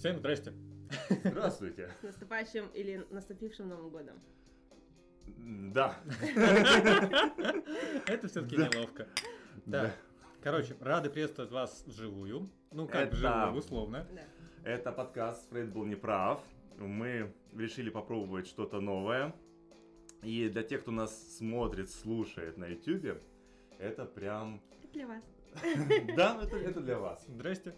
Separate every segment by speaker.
Speaker 1: Всем здрасте.
Speaker 2: Здравствуйте.
Speaker 3: С наступающим или наступившим Новым годом.
Speaker 2: Да.
Speaker 1: Это все-таки неловко.
Speaker 2: Да.
Speaker 1: Короче, рады приветствовать вас вживую. Ну, как
Speaker 2: Это-
Speaker 1: вживую, условно.
Speaker 3: Да.
Speaker 2: Это подкаст «Фрейд был неправ». Мы решили попробовать что-то новое. И для тех, кто нас смотрит, слушает на YouTube, это прям...
Speaker 3: Это для вас.
Speaker 2: Да, это, это для вас.
Speaker 1: Здрасте.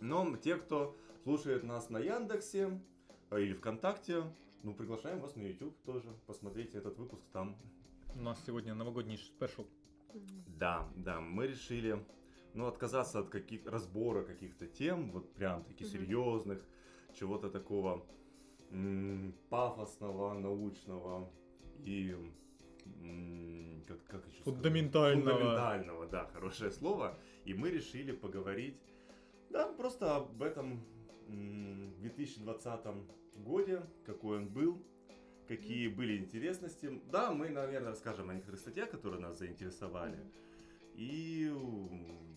Speaker 2: Но те, кто слушает нас на Яндексе э, или ВКонтакте, ну, приглашаем вас на YouTube тоже. Посмотрите этот выпуск там.
Speaker 1: У нас сегодня новогодний спешл.
Speaker 2: Да, да, мы решили, ну, отказаться от каких разбора каких-то тем, вот прям таки
Speaker 3: Мгм.
Speaker 2: серьезных, чего-то такого м, пафосного, научного и м, как, как еще сказать?
Speaker 1: Фундаментального.
Speaker 2: Фундаментального, да, хорошее слово. И мы решили поговорить, да, просто об этом 2020 годе, какой он был, какие были интересности. Да, мы, наверное, расскажем о некоторых статьях, которые нас заинтересовали. И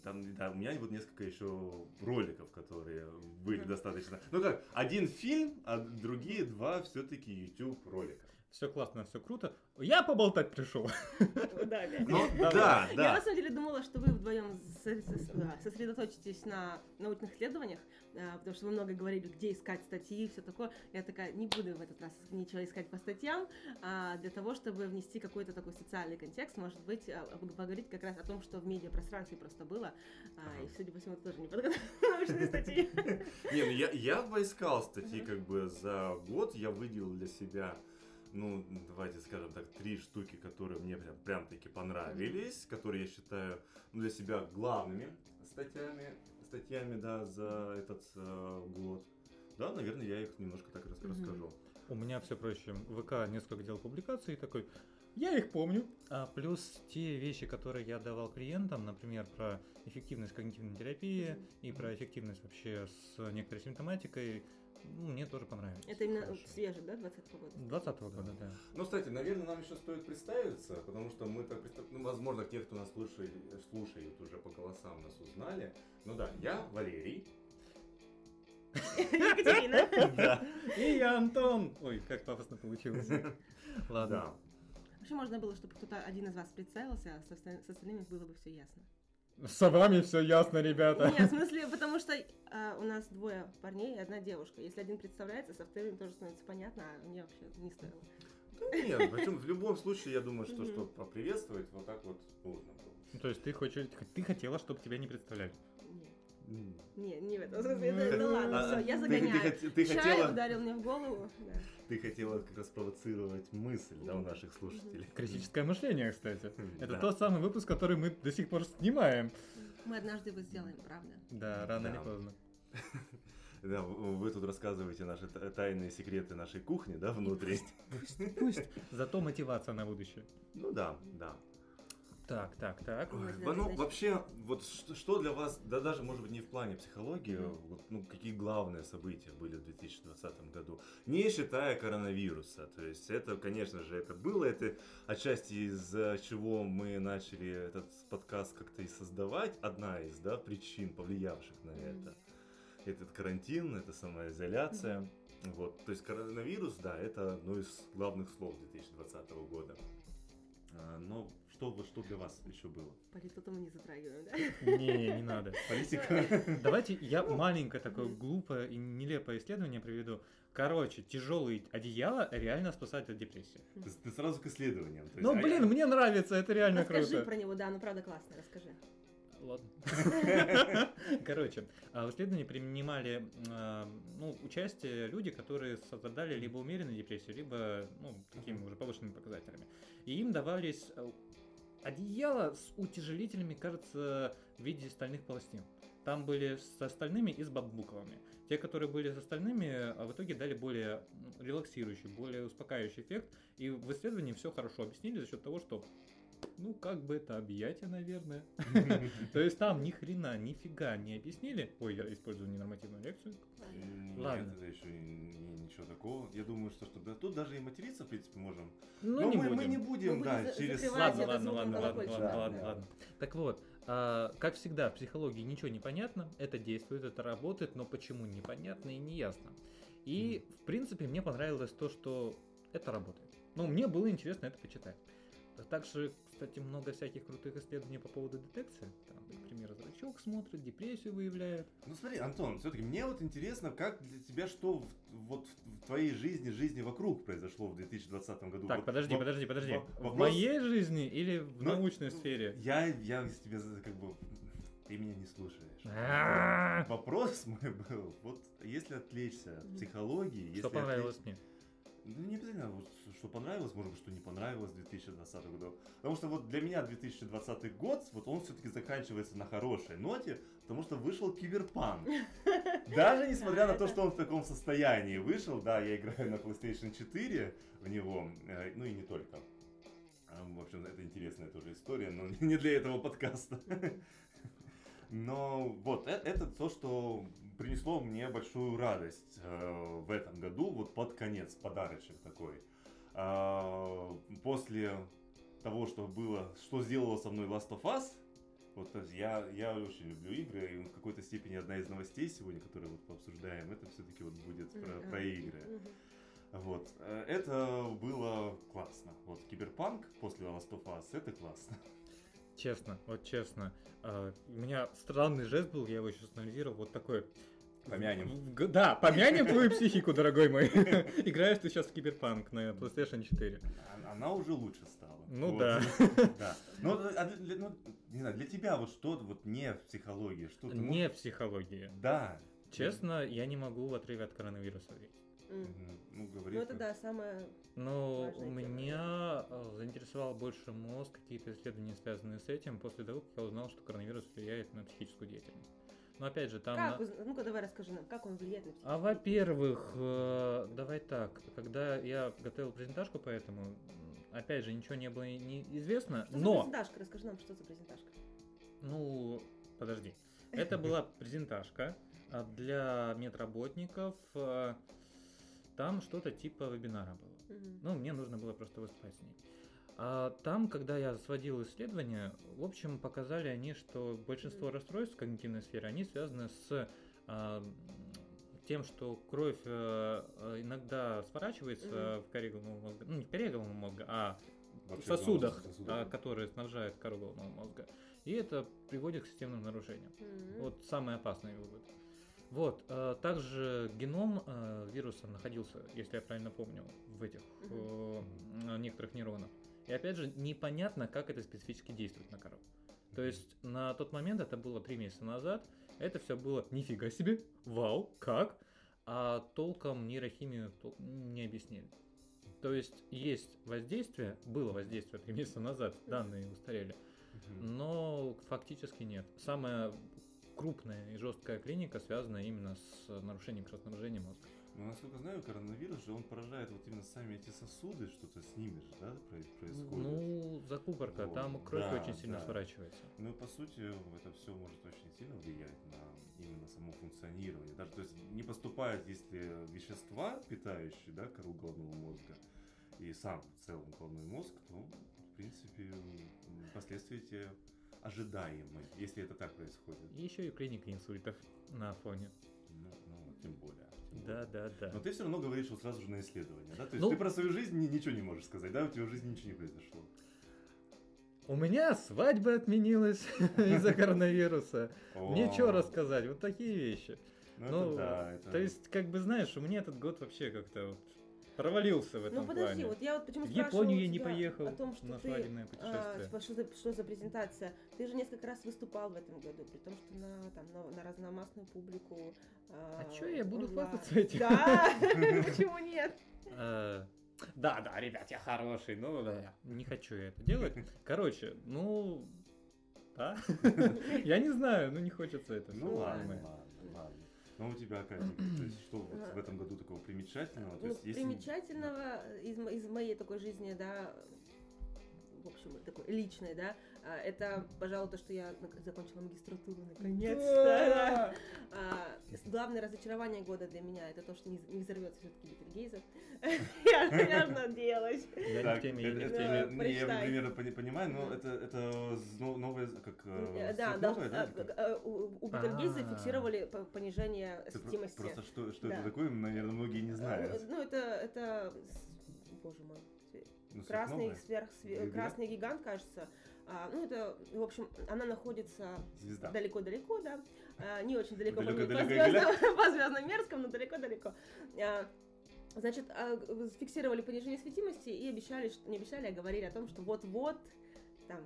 Speaker 2: там, да, у меня вот несколько еще роликов, которые были достаточно. Ну как, один фильм, а другие два все-таки YouTube ролика.
Speaker 1: Все классно, все круто. Я поболтать пришел.
Speaker 3: Да, да.
Speaker 2: Ну,
Speaker 1: Давай.
Speaker 2: да,
Speaker 3: Я
Speaker 2: да.
Speaker 3: на самом деле думала, что вы вдвоем сосредоточитесь на научных исследованиях, потому что вы много говорили, где искать статьи и все такое. Я такая, не буду в этот раз ничего искать по статьям, а, для того, чтобы внести какой-то такой социальный контекст, может быть, а, поговорить как раз о том, что в медиапространстве просто было, а, и, судя по всему, это тоже не подготовленные научные статьи.
Speaker 2: Не, ну я поискал статьи как бы за год, я выделил для себя, ну, давайте скажем так, три штуки, которые мне прям, прям таки понравились, которые я считаю ну, для себя главными статьями, статьями, да, за этот э, год. Да, наверное, я их немножко так рас- расскажу.
Speaker 1: У меня все проще. В ВК несколько делал публикаций такой, я их помню. А плюс те вещи, которые я давал клиентам, например, про эффективность когнитивной терапии и про эффективность вообще с некоторой симптоматикой, ну, мне тоже понравились.
Speaker 3: Это именно
Speaker 1: Хорошо.
Speaker 3: свежий, да, 20 года?
Speaker 1: 20 года, да.
Speaker 2: Ну, кстати, наверное, нам еще стоит представиться, потому что мы так представ- ну, возможно, те, кто нас слушает, слушает уже по голосам, нас узнали. Ну да, я Валерий.
Speaker 3: Екатерина.
Speaker 2: Да.
Speaker 1: И я Антон! Ой, как пафосно получилось. Ладно.
Speaker 3: Вообще можно было, чтобы кто-то один из вас представился, а с остальными было бы все ясно.
Speaker 1: С вами все ясно, ребята.
Speaker 3: Нет, в смысле, потому что а, у нас двое парней и одна девушка. Если один представляется, со вторым тоже становится понятно, а мне вообще не стоило.
Speaker 2: Да нет, причем в любом случае, я думаю, что, что поприветствовать вот так вот нужно было.
Speaker 1: Ну, То есть ты хочешь, ты хотела, чтобы тебя не представляли.
Speaker 3: Не, не в этом смысле. Да
Speaker 2: А,
Speaker 3: ладно, все, я загоняю.
Speaker 2: ты хот- ты
Speaker 3: Чай ударил мне в голову.
Speaker 2: Ты хотела как раз провоцировать мысль, да, у наших слушателей.
Speaker 1: Критическое мышление, кстати. Это тот самый выпуск, который мы до сих пор снимаем.
Speaker 3: Мы однажды его сделаем, правда.
Speaker 1: Да, рано или поздно.
Speaker 2: Да, вы тут рассказываете наши тайные секреты нашей кухни, да, внутри.
Speaker 1: Пусть. Зато мотивация на будущее.
Speaker 2: Ну да, да.
Speaker 1: Так, так, так.
Speaker 3: Ой,
Speaker 2: Ну, вообще, вот что, для вас, да даже, может быть, не в плане психологии, вот, ну, какие главные события были в 2020 году, не считая коронавируса, то есть это, конечно же, это было, это отчасти из-за чего мы начали этот подкаст как-то и создавать, одна из, да, причин, повлиявших на это. Этот карантин, это самоизоляция, вот, то есть коронавирус, да, это одно из главных слов 2020 года. А, Но что, вот что для вас еще было?
Speaker 3: Политоту мы не затрагиваем, да?
Speaker 1: Не, не надо.
Speaker 2: Политика?
Speaker 1: Давайте я маленькое такое глупое и нелепое исследование приведу. Короче, тяжелые одеяла реально спасают от депрессии.
Speaker 2: Ты, сразу к исследованиям.
Speaker 1: Ну,
Speaker 2: а
Speaker 1: блин, мне нравится, это реально
Speaker 3: Расскажи
Speaker 1: круто.
Speaker 3: про него, да, ну правда классно, расскажи.
Speaker 1: Ладно. Короче, а, в исследовании принимали а, ну, участие люди, которые страдали либо умеренной депрессией, либо ну, такими уже повышенными показателями. И им давались одеяла с утяжелителями, кажется, в виде стальных пластин. Там были с остальными и с бамбуковыми. Те, которые были с остальными, а в итоге дали более релаксирующий, более успокаивающий эффект. И в исследовании все хорошо объяснили за счет того, что ну, как бы это объятие, наверное. То есть там ни хрена, нифига не объяснили. Ой, я использую ненормативную лекцию. Ладно.
Speaker 2: это еще ничего такого. Я думаю, что, тут даже и материться, в принципе, можем.
Speaker 1: Ну,
Speaker 2: Но мы, не будем, да, через...
Speaker 1: Ладно, ладно, ладно, ладно, ладно, ладно. Так вот, а, как всегда, в психологии ничего не понятно, это действует, это работает, но почему непонятно и неясно. И, в принципе, мне понравилось то, что это работает. Ну, мне было интересно это почитать. Также, кстати, много всяких крутых исследований по поводу детекции. Там, например, зрачок смотрит, депрессию выявляет.
Speaker 2: Ну смотри, Антон, все-таки мне вот интересно, как для тебя что в, вот в твоей жизни, жизни вокруг произошло в 2020 году.
Speaker 1: Так,
Speaker 2: Вот
Speaker 1: подожди,
Speaker 2: во-
Speaker 1: подожди, подожди. В
Speaker 2: вопрос-
Speaker 1: моей жизни или в
Speaker 2: Ну,
Speaker 1: научной
Speaker 2: ну,
Speaker 1: сфере?
Speaker 2: Я, я тебе как бы... Ты меня не слушаешь. Вопрос мой был, вот если отвлечься от психологии, если
Speaker 1: Что понравилось
Speaker 2: отвлечь-
Speaker 1: мне?
Speaker 2: Ну, не обязательно, вот, что понравилось, может быть, что не понравилось в 2020 году. Потому что вот для меня 2020 год, вот он все-таки заканчивается на хорошей ноте, потому что вышел киберпанк. Даже несмотря на то, что он в таком состоянии вышел, да, я играю на PlayStation 4 в него, э, ну и не только. А, В общем, это интересная тоже история, но не для этого подкаста. Но вот э- это то, что принесло мне большую радость э, в этом году, вот под конец, подарочек такой. А, После того, что было, что сделало со мной Last of Us, вот то есть я, я очень люблю игры, и в какой-то степени одна из новостей сегодня, которую вот пообсуждаем, это все-таки вот будет про, про игры. Вот. Э, Это было классно. Вот Киберпанк после Last of Us, это классно.
Speaker 1: Честно, вот честно. а, У меня странный жест был, я его сейчас анализировал, вот такой.
Speaker 2: Помянем.
Speaker 1: Да, помянем твою психику, дорогой мой. Играешь ты сейчас в Киберпанк на PlayStation 4.
Speaker 2: А- Она уже лучше стала.
Speaker 1: Ну
Speaker 2: Вот.
Speaker 1: да.
Speaker 2: Да. Ну, а для, ну, не знаю, для тебя вот что вот не в психологии, что ты
Speaker 1: Не психология.
Speaker 2: можешь- Да.
Speaker 1: Честно, я не могу в отрыве от коронавируса.
Speaker 2: Мгм. Ну, говори.
Speaker 3: Ну это да, самое...
Speaker 1: Но у меня э, заинтересовал больше мозг, какие-то исследования, связанные с этим, после того, как я узнал, что коронавирус влияет на психическую деятельность. Но опять же, там...
Speaker 3: Как?
Speaker 1: на-
Speaker 3: Ну-ка давай расскажи нам, как он влияет на
Speaker 1: А
Speaker 3: психику?
Speaker 1: во-первых, э, давай так, когда я готовил презентажку по этому, м, опять же, ничего не было не известно,
Speaker 3: Что
Speaker 1: но,
Speaker 3: презентажка? Расскажи нам, что за презентажка.
Speaker 1: ну, подожди, это была презентажка а, для медработников, э, там что-то типа вебинара было. Ну, мне нужно было просто выступать с ней. А там, когда я сводил исследования, в общем, показали они, что большинство расстройств когнитивной сферы, они связаны с а, тем, что кровь э, э, иногда сворачивается в коре головного мозга, ну не в коре головного мозга, а в сосудах,
Speaker 2: да, в сосудах.
Speaker 1: а, которые снабжают кору головного мозга. И это приводит к системным нарушениям.
Speaker 3: Мгм.
Speaker 1: Вот самый опасный вывод. Вот, также геном э, вируса находился, если я правильно помню, в этих м, некоторых нейронах. И опять же, непонятно, как это специфически действует на кору. То есть на тот момент, это было три месяца назад, это все было нифига себе, вау, как? А толком нейрохимию не объяснили. То есть есть воздействие, было воздействие три месяца назад, данные устарели, но фактически нет. Самая крупная и жесткая клиника связана именно с нарушением кровоснабжения мозга.
Speaker 2: Ну, насколько знаю, коронавирус же, он поражает вот именно сами эти сосуды, что-то с ними же, да, про- происходит.
Speaker 1: Ну, закупорка,
Speaker 2: Вот,
Speaker 1: там кровь
Speaker 2: да,
Speaker 1: очень сильно
Speaker 2: да.
Speaker 1: сворачивается.
Speaker 2: Ну, по сути, это все может очень сильно влиять на именно само функционирование. Даже, то есть, не поступают, если вещества, питающие, да, кору головного мозга, и сам в целом головной мозг, то, в принципе, последствия эти ожидаемы, если это так происходит.
Speaker 1: И еще и клиника инсультов на фоне.
Speaker 2: Ну, ну, тем более.
Speaker 1: Да, да, да.
Speaker 2: Но ты все равно говоришь вот сразу же на исследование, да? То есть
Speaker 1: Ну-
Speaker 2: ты про свою жизнь ни- ничего не можешь сказать, да? У тебя в жизни ничего не произошло.
Speaker 1: У меня свадьба отменилась из-за коронавируса. Нечего
Speaker 2: О,
Speaker 1: рассказать, вот такие вещи.
Speaker 2: Ну,
Speaker 1: Ну,
Speaker 2: это да, это...
Speaker 1: То есть, как бы знаешь, у меня этот год вообще как-то вот провалился в этом
Speaker 3: Ну подожди,
Speaker 1: плане.
Speaker 3: вот я вот почему
Speaker 1: В Японию я не поехал
Speaker 3: о том, что
Speaker 1: на свадебное
Speaker 3: а,
Speaker 1: путешествие.
Speaker 3: типа, что, за, что за презентация? Ты же несколько раз выступал в этом году, при том, что на, там, на, на разномастную публику.
Speaker 1: А чё я буду
Speaker 3: онлайн.
Speaker 1: хвастаться этим?
Speaker 3: Да, почему нет?
Speaker 1: Э, Да, да, ребят, я хороший, но да, не хочу я это делать. Короче, ну, да, я не знаю, ну не хочется это.
Speaker 2: Ну ладно. Ну у тебя, Катя, то есть что вот в этом году такого примечательного? То
Speaker 3: Ну,
Speaker 2: есть, если-
Speaker 3: примечательного из, из моей такой жизни, да, общем, такой личной, да, А, Это, пожалуй, то, что я закончила магистратуру наконец-то. да. А, Главное разочарование года для меня это то, что не не взорвется все-таки Бетельгейзе. Я, надеялась.
Speaker 1: Я не в теме, не в
Speaker 2: это-
Speaker 1: теме.
Speaker 2: Я примерно пони- понимаю, но это, это но- новое, как э,
Speaker 3: Э, Да, да,
Speaker 2: да?
Speaker 3: э, у Бетельгейзе
Speaker 1: А.
Speaker 3: фиксировали понижение светимости.
Speaker 2: Просто что, что
Speaker 3: Да.
Speaker 2: это такое, наверное, многие не знают.
Speaker 3: Ну, это, это, боже мой,
Speaker 2: Ну,
Speaker 3: красный сверх, све-
Speaker 2: Гигант?
Speaker 3: красный гигант, кажется. А, ну, это, в общем, она находится
Speaker 2: Звезда.
Speaker 3: далеко-далеко, да, А, не очень далеко по,
Speaker 2: Далеко,
Speaker 3: по,
Speaker 2: далеко,
Speaker 3: звездам- по звездным мерзкам, но далеко-далеко. А, Значит, а, фиксировали понижение светимости и обещали, что, не обещали, а говорили о том, что вот-вот, там,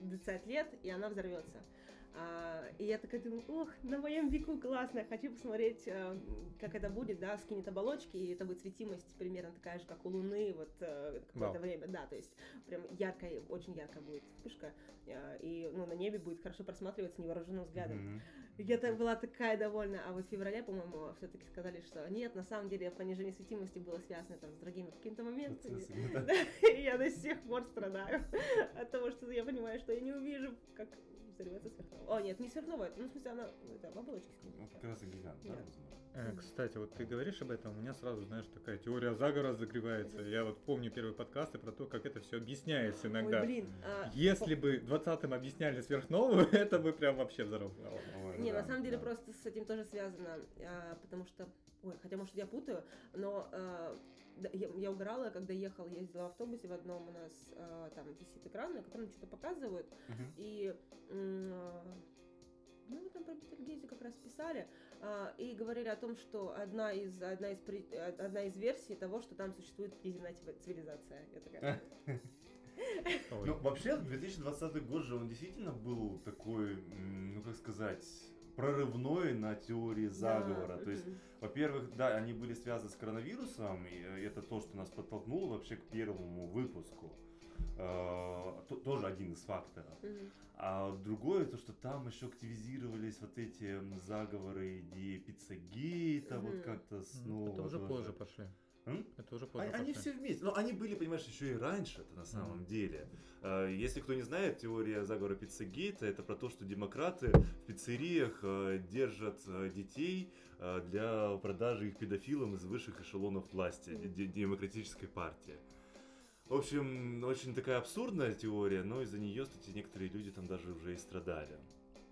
Speaker 3: 20 лет, и она взорвется. А, и я такая думаю, ох, на моем веку классно, я хочу посмотреть, э, как это будет, да, скинет оболочки, и это будет светимость примерно такая же, как у Луны, вот э, какое-то
Speaker 1: Вау.
Speaker 3: время, да, то есть прям яркая, очень яркая будет вспышка, э, и, ну, на небе будет хорошо просматриваться невооруженным взглядом.
Speaker 2: Мгм.
Speaker 3: Я так была такая довольна, а вот в феврале, по-моему, все-таки сказали, что нет, на самом деле понижение светимости было связано там с другими какими-то моментами. Я до сих пор страдаю от того, что я понимаю, что я не увижу, как взорвется сверхновая. О, нет, не сверхновая, ну, в смысле, она это, в оболочке
Speaker 2: Ну, как раз и гигант, да, возможно.
Speaker 1: Э, Кстати, вот ты говоришь об этом, у меня сразу, знаешь, такая теория заговора загревается. Я вот помню первые подкасты про то, как это все объясняется иногда.
Speaker 3: Ой, блин. а,
Speaker 1: Если бы 20-м объясняли сверхновую, это бы прям вообще взорвало.
Speaker 3: Не,
Speaker 2: да,
Speaker 3: на самом деле
Speaker 2: да.
Speaker 3: просто с этим тоже связано, а, потому что, ой, хотя может я путаю, но а, я, я угорала, когда ехала, ездила в автобусе в одном у нас а, там висит экран, на котором что-то показывают,
Speaker 2: Мгм.
Speaker 3: и м, а, ну мы там про Бетельгейзе как раз писали а, и говорили о том, что одна из одна из э, одна из версий того, что там существует циви- цивилизация. Я такая.
Speaker 2: Ну, вообще, 2020 год же он действительно был такой, ну, как сказать, прорывной на теории заговора.
Speaker 3: да,
Speaker 2: То есть, во-первых, да, они были связаны с коронавирусом, и это то, что нас подтолкнуло вообще к первому выпуску. Э, то- тоже один из факторов. А другое, то, что там еще активизировались вот эти заговоры идеи пиццагейта, вот как-то снова.
Speaker 1: Это уже
Speaker 2: тоже.
Speaker 1: позже пошли.
Speaker 2: М?
Speaker 1: Это уже
Speaker 2: А-
Speaker 1: позже
Speaker 2: Они все вместе. Но они были, понимаешь, еще и раньше это на самом
Speaker 1: Мгм.
Speaker 2: деле. Э, Если кто не знает, теория заговора пиццагейта это про то, что демократы в пиццериях э, держат э, детей для продажи их педофилам из высших эшелонов власти, демократической партии. В общем, очень такая абсурдная теория, но из-за нее, кстати, некоторые люди там даже уже и страдали.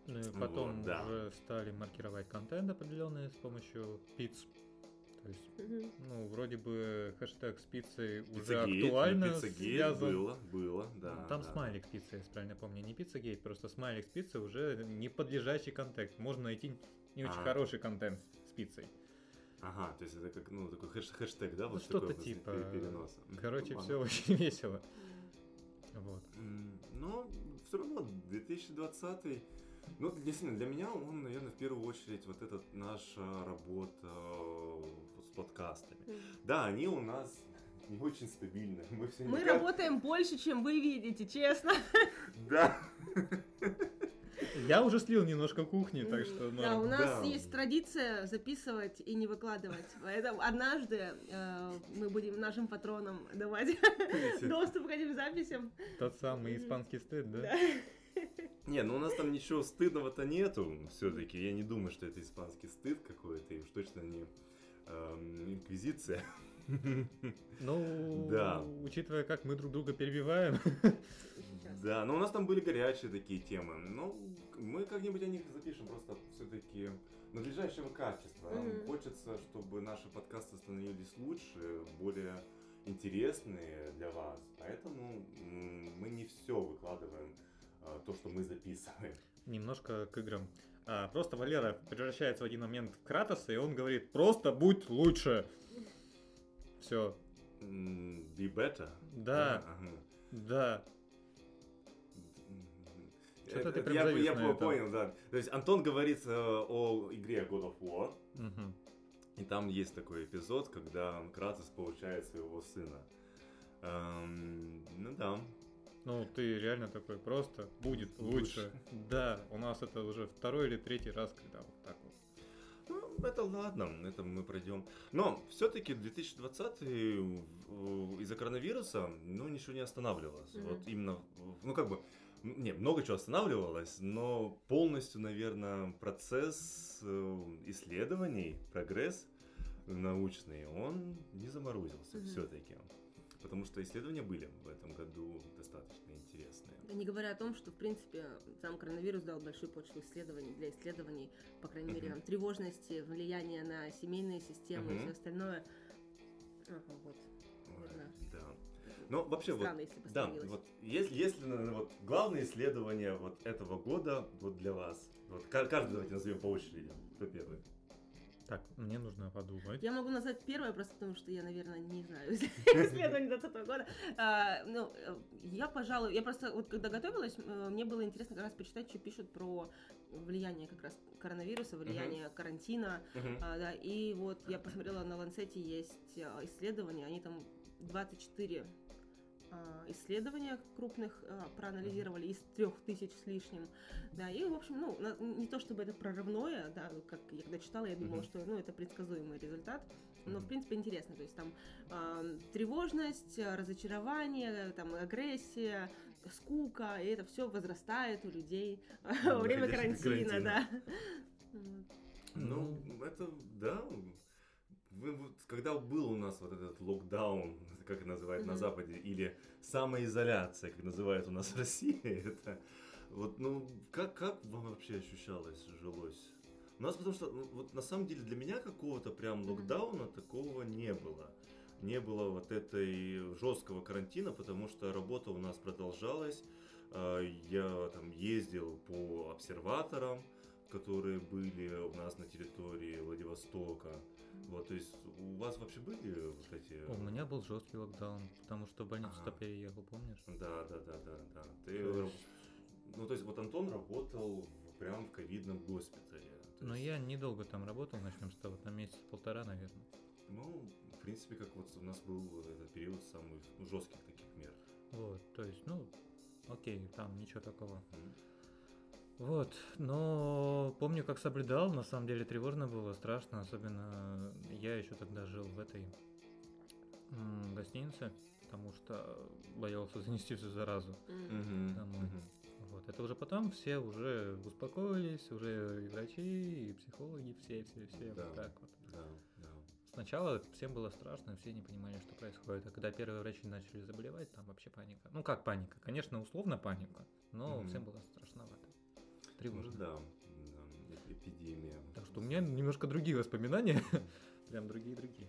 Speaker 1: Ну и
Speaker 2: Вот,
Speaker 1: потом
Speaker 2: да.
Speaker 1: уже стали маркировать контент определенный с помощью пицц. То есть, ну, вроде бы хэштег с пиццей уже актуально
Speaker 2: ну,
Speaker 1: связан.
Speaker 2: было, было, да.
Speaker 1: Там
Speaker 2: да.
Speaker 1: смайлик пиццы, если правильно помню, не пиццагейт, просто смайлик с пиццей уже не подлежащий контент. Можно найти не очень
Speaker 2: А.
Speaker 1: хороший контент с пиццей.
Speaker 2: Ага, то есть это как, ну, такой хэш- хэштег, да,
Speaker 1: Ну,
Speaker 2: вот
Speaker 1: что-то
Speaker 2: такой
Speaker 1: типа.
Speaker 2: пе- переноса.
Speaker 1: Короче,
Speaker 2: ну,
Speaker 1: все очень весело. Вот.
Speaker 2: Но все равно 2020, ну, действительно, для меня он, наверное, в первую очередь вот эта наша работа э, подкастами. Да, они у нас не очень стабильны. Мы все
Speaker 3: Мы
Speaker 2: никак-
Speaker 3: работаем больше, чем вы видите, честно.
Speaker 2: Да.
Speaker 1: Я уже слил немножко кухни, так что
Speaker 3: Да,
Speaker 1: норм.
Speaker 3: у нас
Speaker 2: Да.
Speaker 3: есть традиция записывать и не выкладывать. Поэтому однажды э, мы будем нашим патронам давать доступ к этим записям.
Speaker 1: Тот самый испанский стыд, да?
Speaker 3: Да.
Speaker 2: Не, ну у нас там ничего стыдного-то нету все-таки. Я не думаю, что это испанский стыд какой-то, и уж точно не инквизиция.
Speaker 1: Ну,
Speaker 2: Да.
Speaker 1: учитывая, как мы друг друга перебиваем.
Speaker 2: Да, но у нас там были горячие такие темы. Ну, мы как-нибудь о них запишем просто все-таки надлежащего качества.
Speaker 3: Мгм.
Speaker 2: хочется, чтобы наши подкасты становились лучше, более интересные для вас. Поэтому мы не все выкладываем, а, то, что мы записываем.
Speaker 1: немножко к играм. А, просто Валера превращается в один момент в Кратоса, и он говорит, просто будь лучше. Все,
Speaker 2: Be better.
Speaker 1: Да.
Speaker 2: ага.
Speaker 1: да. Что-то
Speaker 2: Это-
Speaker 1: ты
Speaker 2: это
Speaker 1: прям
Speaker 2: я, я
Speaker 1: этом.
Speaker 2: понял, да. То есть Антон говорит э, о игре God of War.
Speaker 1: Мгм.
Speaker 2: И там есть такой эпизод, когда Кратос получает своего сына. Эм, ну да.
Speaker 1: Ну, ты реально такой, просто будет
Speaker 2: Лучше.
Speaker 1: лучше. Да, у нас это уже второй или третий раз, когда вот так вот.
Speaker 2: Ну, это ладно, это мы пройдем. Но все-таки 2020 э, из-за коронавируса, ну, ничего не останавливалось.
Speaker 3: Мгм.
Speaker 2: Вот именно, в- ну, как бы, не, много чего останавливалось, но полностью, наверное, процесс э, исследований, прогресс научный, он не заморозился
Speaker 3: Мгм.
Speaker 2: все-таки. Потому что исследования были в этом году достаточно интересные.
Speaker 3: Да Не говоря о том, что, в принципе, сам коронавирус дал большую почву исследований для исследований, по крайней мере,
Speaker 2: Мгм.
Speaker 3: там, тревожности, влияния на семейные системы и
Speaker 2: Мгм.
Speaker 3: все остальное. Ага, вот.
Speaker 2: Ой. Да. Но вообще вот
Speaker 3: Странно, если бы
Speaker 2: Да, вот если, если наверное, вот главное исследование вот этого года вот для вас, вот ка- каждый давайте назовем по очереди, кто первый.
Speaker 1: Так, мне нужно подумать.
Speaker 3: Я могу назвать первое, просто потому что я, наверное, не знаю исследование 2020 года. А, ну, э, я, пожалуй, я просто вот когда готовилась, э, мне было интересно как раз почитать, что пишут про влияние как раз коронавируса, влияние карантина. А, да, и вот я посмотрела на Ланцете есть а, исследования, они там 24 а, исследования крупных а, проанализировали из трех тысяч с лишним, да, и, в общем, ну, не то чтобы это прорывное, да, как я когда читала, я думала, что, ну, это предсказуемый результат, но, в принципе, интересно, то есть там а, тревожность, а, разочарование, там, агрессия, скука, и это все возрастает у людей во время карантина,
Speaker 2: на
Speaker 3: да.
Speaker 2: Ну, это, да. Вы, когда был у нас вот этот локдаун, как это называют на. Западе, или самоизоляция, как называют у нас в России, это вот, ну, как, как вам вообще ощущалось, жилось? У нас потому что, ну, вот на самом деле для меня какого-то прям локдауна такого не было. Не было вот этой жесткого карантина, потому что работа у нас продолжалась. А, Я там ездил по обсерваторам, которые были у нас на территории Владивостока. Вот, то есть у вас вообще были вот эти...
Speaker 1: У меня был жесткий локдаун, потому что в больницу
Speaker 2: Ага.
Speaker 1: переехал, помнишь?
Speaker 2: Да, да, да, да, да. Ты,
Speaker 1: есть-
Speaker 2: ну, то есть вот Антон работал прям в ковидном госпитале. То
Speaker 1: Но
Speaker 2: есть,
Speaker 1: я недолго там работал, начнем с того, там месяца полтора, наверное.
Speaker 2: Ну, в принципе, как вот у нас был этот период самых ну, жестких таких мер.
Speaker 1: Вот, то есть, ну, окей, там ничего такого.
Speaker 2: Мгм.
Speaker 1: Вот, но помню, как соблюдал, на самом деле тревожно было, страшно, особенно я еще тогда жил в этой м, гостинице, потому что боялся занести всю заразу.
Speaker 2: Мгм.
Speaker 1: Домой.
Speaker 2: Мгм.
Speaker 1: Вот, это уже потом все уже успокоились, уже и врачи, и психологи, все, все, все,
Speaker 2: Да.
Speaker 1: вот так вот.
Speaker 2: Да, да.
Speaker 1: Сначала всем было страшно, все не понимали, что происходит. А когда первые врачи начали заболевать, там вообще паника. Ну как паника? Конечно, условно паника, но
Speaker 2: Мгм.
Speaker 1: всем было страшновато.
Speaker 2: Ну
Speaker 1: Тревожно.
Speaker 2: да, да, эп- эпидемия.
Speaker 1: Так что у меня немножко другие воспоминания. Прям другие-другие.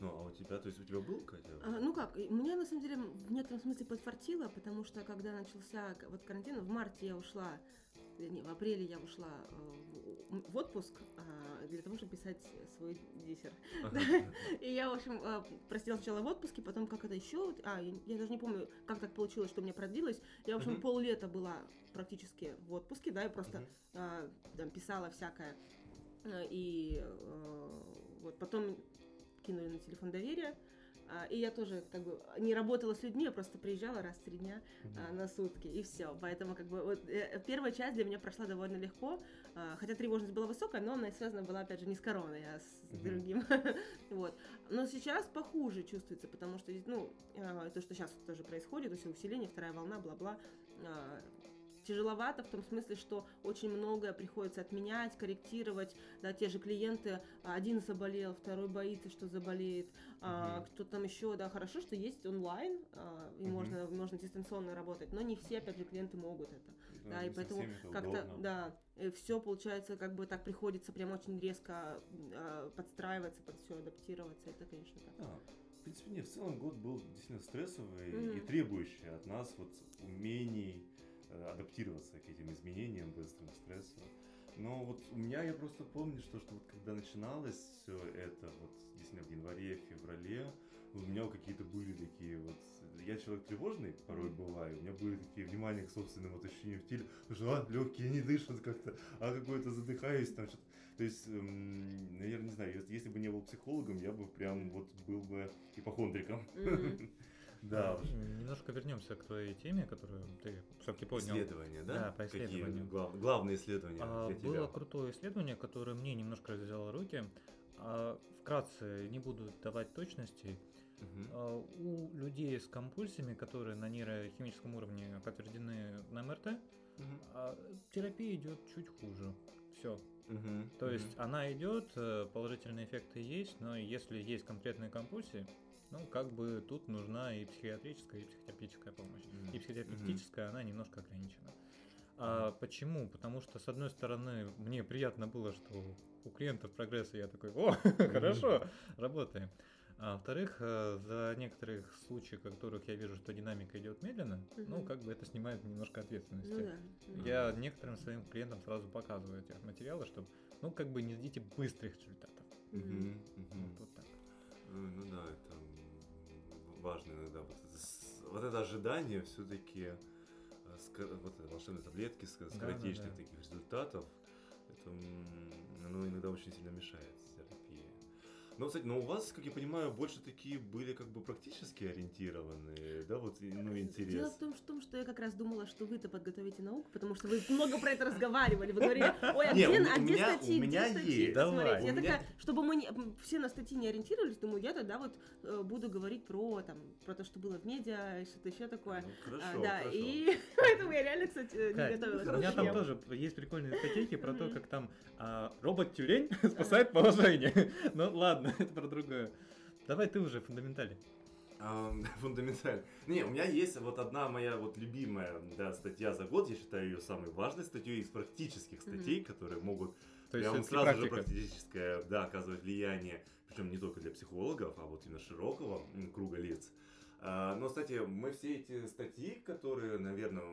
Speaker 2: Ну, а у тебя, то есть у тебя был, Катя?
Speaker 3: А, ну как, мне на самом деле в некотором смысле подфартило, потому что когда начался вот карантин, в марте я ушла, не, в апреле я ушла э, в, в отпуск а, для того, чтобы писать свой диссер. И я, в общем, э, просидела сначала в отпуске, потом как это еще, а, я, даже не помню, как так получилось, что у меня продлилось. Я, в общем, поллета была практически в отпуске, да, я просто а, там писала всякое. Э, И э, вот потом кинули на телефон доверия. А, И я тоже как бы не работала с людьми, я просто приезжала раз в три дня а, на сутки, и все. Поэтому как бы вот э, первая часть для меня прошла довольно легко, а, хотя тревожность была высокая, но она связана была, опять же, не с короной, а с
Speaker 2: Мгм.
Speaker 3: другим. Вот. Но сейчас похуже чувствуется, потому что, ну, то, что сейчас тоже происходит, то есть усиление, вторая волна, бла-бла, тяжеловато в том смысле, что очень многое приходится отменять, корректировать, да, те же клиенты, а, один заболел, второй боится, что заболеет, а,
Speaker 2: Мгм.
Speaker 3: кто там еще, да, хорошо, что есть онлайн, а, и
Speaker 2: Мгм.
Speaker 3: можно, можно дистанционно работать, но не все, опять же, клиенты могут это. Да, и
Speaker 2: не
Speaker 3: поэтому как-то, да, все получается, как бы так приходится прям очень резко а, подстраиваться под все, адаптироваться, это, конечно, так.
Speaker 2: Да. В принципе, нет, в целом год был действительно стрессовый и
Speaker 3: Мгм.
Speaker 2: требующий от нас вот умений э, адаптироваться к этим изменениям быстрым стрессу. Но вот у меня, я просто помню, что, что вот когда начиналось все это, вот действительно в январе, феврале, у меня какие-то были такие вот... Я человек тревожный порой бываю, у меня были такие внимания к собственным вот ощущениям в теле, что а, легкие не дышат как-то, а какой-то задыхаюсь там что-то. То есть, эм, наверное, не знаю, если, если бы не был психологом, я бы прям вот был бы ипохондриком.
Speaker 3: Мгм.
Speaker 2: Да.
Speaker 1: Немножко вернемся к твоей теме, которую ты все-таки поднял.
Speaker 2: Исследования, да?
Speaker 1: Да, по
Speaker 2: Какие
Speaker 1: исследованию.
Speaker 2: глав- главные исследования
Speaker 1: А,
Speaker 2: для тебя?
Speaker 1: Было крутое исследование, которое мне немножко взяло руки. А, Вкратце, не буду давать точностей.
Speaker 2: Мгм.
Speaker 1: А, У людей с компульсиями, которые на нейрохимическом уровне подтверждены на МРТ,
Speaker 2: Мгм.
Speaker 1: а, терапия идет чуть хуже. Все.
Speaker 2: Мгм.
Speaker 1: То есть
Speaker 2: Мгм.
Speaker 1: она идет, э, положительные эффекты есть, но если есть конкретные компульсии, ну, как бы тут нужна и психиатрическая, и психотерапевтическая помощь.
Speaker 2: Мгм.
Speaker 1: И психотерапевтическая, она немножко ограничена. А почему? Потому что, с одной стороны, мне приятно было, что у клиентов прогресс, и я такой, о, хорошо, работаем. А во-вторых, э, за некоторых случаев, в которых я вижу, что динамика идет медленно, ну,
Speaker 3: Мгм.
Speaker 1: как бы это снимает немножко ответственности.
Speaker 3: Ну да. Мгм.
Speaker 1: Я некоторым своим клиентам сразу показываю эти материалы, чтобы, ну, как бы не ждите быстрых результатов.
Speaker 2: Мгм. Мгм.
Speaker 1: Вот так.
Speaker 2: Э, Ну да, это важно иногда. Вот это, вот это ожидание все-таки вот это волшебной таблетки, ск-
Speaker 1: Да,
Speaker 2: скоротечных
Speaker 1: да, да.
Speaker 2: таких результатов, это оно иногда очень сильно мешает. Но, кстати, но у вас, как я понимаю, больше такие были как бы практически ориентированные, да, вот, ну,
Speaker 3: Дело
Speaker 2: интерес.
Speaker 3: в том, что, том, что я как раз думала, что вы-то подготовите науку, потому что вы много про это разговаривали. Вы говорили, ой, а где,
Speaker 2: у-
Speaker 3: а
Speaker 2: у
Speaker 3: где
Speaker 2: меня-
Speaker 3: статьи,
Speaker 2: у меня
Speaker 3: где статьи?
Speaker 2: есть.
Speaker 1: Давай.
Speaker 3: Смотрите, я такая, чтобы мы не- все на статьи не ориентировались, думаю, я тогда вот э, буду говорить про, там, про то, что было в медиа, и что-то еще такое.
Speaker 2: Ну,
Speaker 3: А,
Speaker 2: хорошо,
Speaker 3: да,
Speaker 2: хорошо.
Speaker 3: и поэтому я реально, кстати, э, не
Speaker 1: Кать,
Speaker 3: готовилась.
Speaker 1: у меня там тоже есть прикольные статейки про то, как там а, робот-тюлень спасает положение. Ну ладно, это про другое. Давай ты уже фундаментали.
Speaker 2: Ам, Фундаментально. Не, у меня есть вот одна моя вот любимая да, статья за год, я считаю ее самой важной статьей из практических статей, которые могут
Speaker 1: То есть
Speaker 2: прям
Speaker 1: всё-таки
Speaker 2: сразу же
Speaker 1: практика.
Speaker 2: практическое, да, оказывать влияние, причем не только для психологов, а вот именно широкого круга лиц. А, Но, кстати, мы все эти статьи, которые, наверное,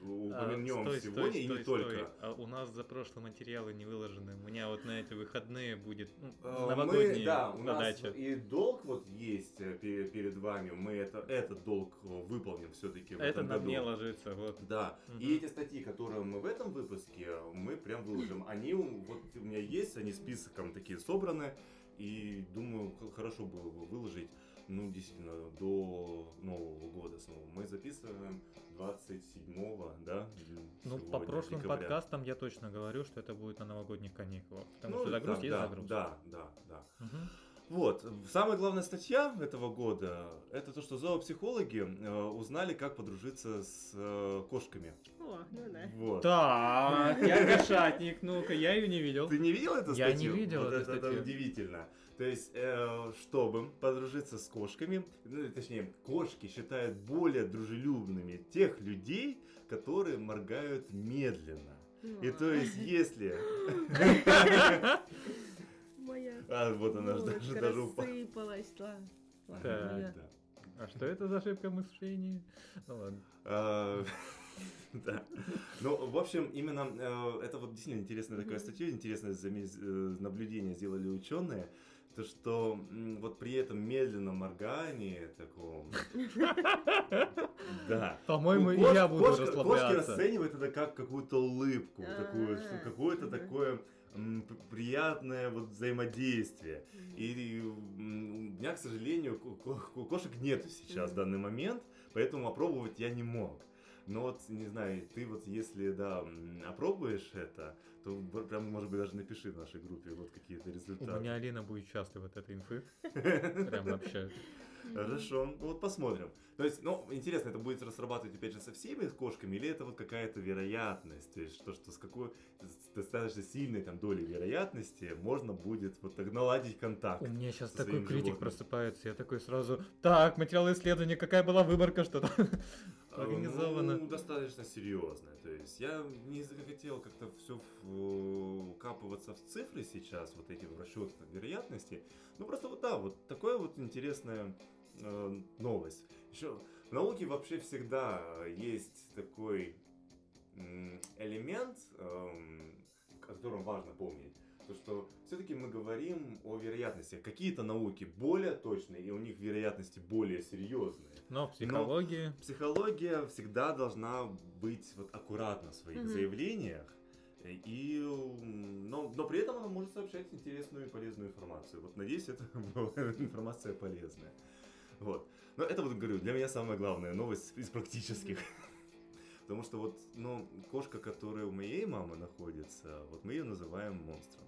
Speaker 2: упомянем
Speaker 1: А, стой,
Speaker 2: сегодня,
Speaker 1: стой,
Speaker 2: и
Speaker 1: стой,
Speaker 2: не
Speaker 1: стой.
Speaker 2: только.
Speaker 1: А у нас за прошлые материалы не выложены. У меня вот на эти выходные будет ну, новогодняя
Speaker 2: мы, да, у нас
Speaker 1: задача.
Speaker 2: и долг вот есть э, пе- перед вами, мы это, этот долг э, выполним все-таки в
Speaker 1: Это
Speaker 2: этом
Speaker 1: на
Speaker 2: году.
Speaker 1: мне ложится. Вот.
Speaker 2: Да,
Speaker 1: Мгм.
Speaker 2: и эти статьи, которые мы в этом выпуске, мы прям выложим. Они вот у меня есть, они списком такие собраны, и думаю, хорошо было бы выложить, ну, действительно, до Нового года снова. Мы записываем 27-го, да?
Speaker 1: Ну, по прошлым
Speaker 2: декабря.
Speaker 1: подкастам я точно говорю, что это будет на новогодних каникулах. Потому
Speaker 2: Ну,
Speaker 1: что загруз
Speaker 2: да,
Speaker 1: есть
Speaker 2: да,
Speaker 1: загруз.
Speaker 2: Да, да, да.
Speaker 1: Мгм.
Speaker 2: Вот, самая главная статья этого года, это то, что зоопсихологи э, узнали, как подружиться с э, кошками.
Speaker 3: О, ну да.
Speaker 2: Вот.
Speaker 1: Так, я кошатник, ну-ка, я ее не видел.
Speaker 2: Ты не видел эту
Speaker 1: Я не
Speaker 2: статью?
Speaker 1: видел
Speaker 2: вот
Speaker 1: эту
Speaker 2: это, это
Speaker 1: статью.
Speaker 2: удивительно. То есть, э, чтобы подружиться с кошками, ну, точнее, кошки считают более дружелюбными тех людей, которые моргают медленно. И
Speaker 3: А.
Speaker 2: то есть, если...
Speaker 3: Моя
Speaker 2: А, вот она же даже, даже упала.
Speaker 3: да.
Speaker 1: А что это за ошибка мышления? Ну ладно.
Speaker 2: А, Да. Ну, в общем, именно э, это вот действительно интересная такая статья, интересное э, наблюдение сделали ученые. То, что вот при этом медленном моргании таком... Да.
Speaker 1: По-моему, я буду
Speaker 2: кошка- Кошки
Speaker 1: расслабляться.
Speaker 2: расценивают это как какую-то улыбку, такую,
Speaker 3: А,
Speaker 2: какое-то такое приятное вот взаимодействие. И у меня, к сожалению, ко- ко- кошек нету сейчас в данный момент, поэтому опробовать я не мог. Но вот, не знаю, ты вот если, да, опробуешь это, то прям, может быть, даже напиши в нашей группе вот какие-то
Speaker 1: У
Speaker 2: результаты.
Speaker 1: меня Алина будет счастлива от этой инфы. Прям вообще.
Speaker 2: Хорошо, ну вот посмотрим. То есть, ну, интересно, это будет разрабатывать опять же со всеми кошками, или это вот какая-то вероятность, то есть, что, что с какой достаточно сильной там долей вероятности можно будет вот так наладить контакт.
Speaker 1: У меня сейчас такой критик
Speaker 2: животным.
Speaker 1: просыпается. Я такой сразу, так, материалы исследования, какая была выборка, что-то организовано.
Speaker 2: Ну, достаточно серьезно. То есть я не захотел как-то все капываться в цифры сейчас, вот эти расчеты вероятности. Ну просто вот да, вот такая вот интересная э, новость. Еще в науке вообще всегда есть такой элемент, эм, о котором важно помнить. То, что все-таки мы говорим о вероятности. Какие-то науки более точные, и у них вероятности более серьезные.
Speaker 1: Но в психологии...
Speaker 2: Психология всегда должна быть вот аккуратна в своих
Speaker 3: Мгм.
Speaker 2: заявлениях. И, но, но при этом она может сообщать интересную и полезную информацию. Вот надеюсь, это была информация полезная. Вот. Но это вот говорю, для меня самая главная новость из практических. Потому что вот, ну, кошка, которая у моей мамы находится, вот мы ее называем монстром.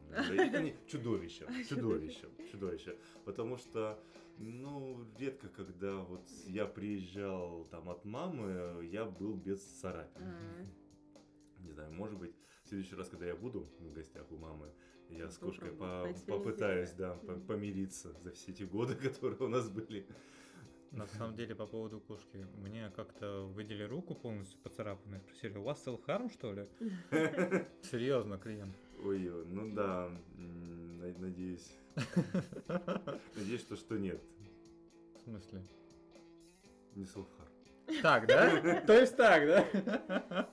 Speaker 2: Чудовищем, чудовищем, чудовищем. Потому что, ну, редко, когда вот я приезжал там от мамы, я был без царапин. Не знаю, может быть, в следующий раз, когда я буду в гостях у мамы, я с кошкой по- попытаюсь, да, помириться за все эти годы, которые у нас были.
Speaker 1: На самом деле, по поводу кошки, мне как-то выдели руку полностью поцарапанную, спросили, у вас self-harm, что ли? Серьезно, клиент.
Speaker 2: Ой, ну да, надеюсь. Надеюсь, что, что нет.
Speaker 1: В смысле?
Speaker 2: Не Сулхар.
Speaker 1: Так, да? То есть так, да?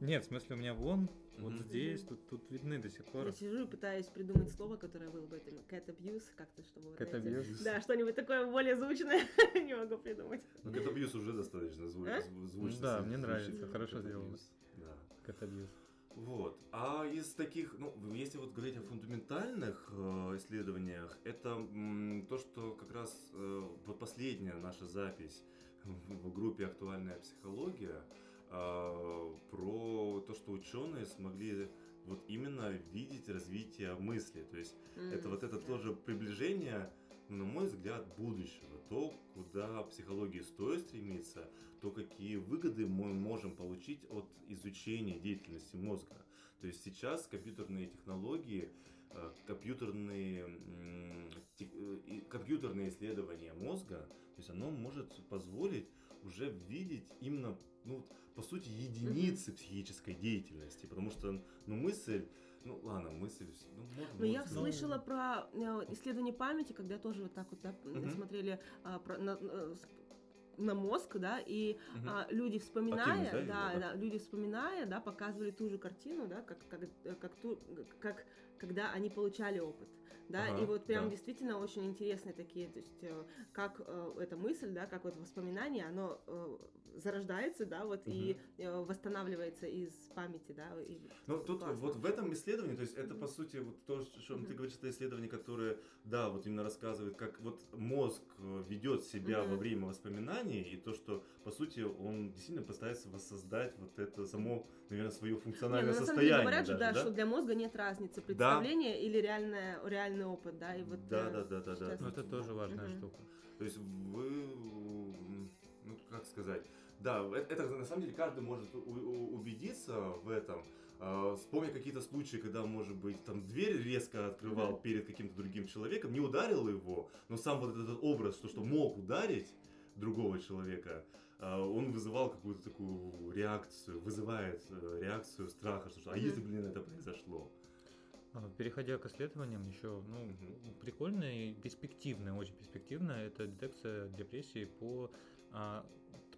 Speaker 1: Нет, в смысле, у меня вон, вот
Speaker 2: Мгм.
Speaker 1: здесь, тут, тут видны до сих пор.
Speaker 3: Я сижу и пытаюсь придумать слово, которое было бы этим cat abuse, как-то, чтобы... вот
Speaker 1: Cat
Speaker 3: знаете,
Speaker 1: abuse?
Speaker 3: Да, что-нибудь такое более звучное не могу придумать.
Speaker 2: Ну, Катабьюз уже достаточно зву-
Speaker 3: А?
Speaker 2: зв- звучно.
Speaker 1: Да, мне нравится, хорошо сделано.
Speaker 2: Да.
Speaker 1: Cat abuse.
Speaker 2: Вот. А из таких, ну, если вот говорить о фундаментальных э, исследованиях, это м, то, что как раз э, вот последняя наша запись в группе «Актуальная психология» э, про то, что ученые смогли вот именно видеть развитие мысли. То есть это вот это тоже приближение, на мой взгляд, будущего. То, куда психологии стоит стремиться, то, какие выгоды мы можем получить от изучения деятельности мозга. То есть сейчас компьютерные технологии, э, компьютерные, э, компьютерные исследования мозга, то есть оно может позволить уже видеть именно, ну, по сути, единицы психической деятельности, потому что, ну, мысль, ну, ладно, мысль, ну, можно...
Speaker 3: Ну, я
Speaker 2: сказать.
Speaker 3: слышала про э, исследование памяти, когда тоже вот так вот да,
Speaker 2: Мгм.
Speaker 3: смотрели а, про- на, на- с- на мозг, да, и
Speaker 2: Мгм.
Speaker 3: а, люди вспоминая,
Speaker 2: Активность, да,
Speaker 3: да,
Speaker 2: именно,
Speaker 3: да, люди вспоминая, да, показывали ту же картину, да, как, как, э, как, ту, как когда они получали опыт. Да,
Speaker 2: Ага,
Speaker 3: и вот прям
Speaker 2: да.
Speaker 3: действительно очень интересные такие, то есть э, как э, эта мысль, да, как вот воспоминание, оно э, зарождается, да, вот и э, восстанавливается из памяти, да. И
Speaker 2: Ну, тут
Speaker 3: классно.
Speaker 2: вот в этом исследовании, то есть это
Speaker 3: Мгм.
Speaker 2: по сути вот то, что ты
Speaker 3: Мгм.
Speaker 2: говоришь, это исследование, которое, да, вот именно рассказывает, как вот мозг э, ведет себя
Speaker 3: Мгм.
Speaker 2: во время воспоминаний, и то, что по сути он действительно пытается воссоздать вот это само, наверное, свое
Speaker 3: Не,
Speaker 2: функциональное
Speaker 3: ну, на самом
Speaker 2: состояние.
Speaker 3: деле говорят же,
Speaker 2: даже,
Speaker 3: да, что для мозга нет разницы, представление или реальное, реальный опыт, да, и вот...
Speaker 2: Да,
Speaker 3: э,
Speaker 2: да, да, да, да.
Speaker 3: сейчас-
Speaker 1: Ну, это тоже важная
Speaker 3: Мгм.
Speaker 1: штука.
Speaker 2: То есть вы, ну как сказать, да, э- это, на самом деле каждый может у- у- убедиться в этом. А, Вспомни какие-то случаи, когда, может быть, там дверь резко открывал
Speaker 3: Мгм.
Speaker 2: перед каким-то другим человеком, не ударил его, но сам вот этот образ, что, что мог ударить другого человека, а, он вызывал какую-то такую реакцию, вызывает э, реакцию страха, что, что, а если, блин, это произошло?
Speaker 1: А, Переходя к исследованиям, еще ну,
Speaker 2: Мгм.
Speaker 1: прикольно и перспективно, очень перспективно, это детекция депрессии по, а,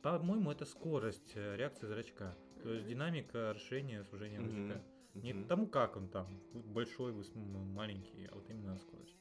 Speaker 1: по-моему, это скорость э, реакции зрачка, то есть динамика расширения, сужения
Speaker 2: Мгм.
Speaker 1: зрачка. Не
Speaker 2: Мгм.
Speaker 1: тому, как он там, большой, маленький, а вот именно скорость.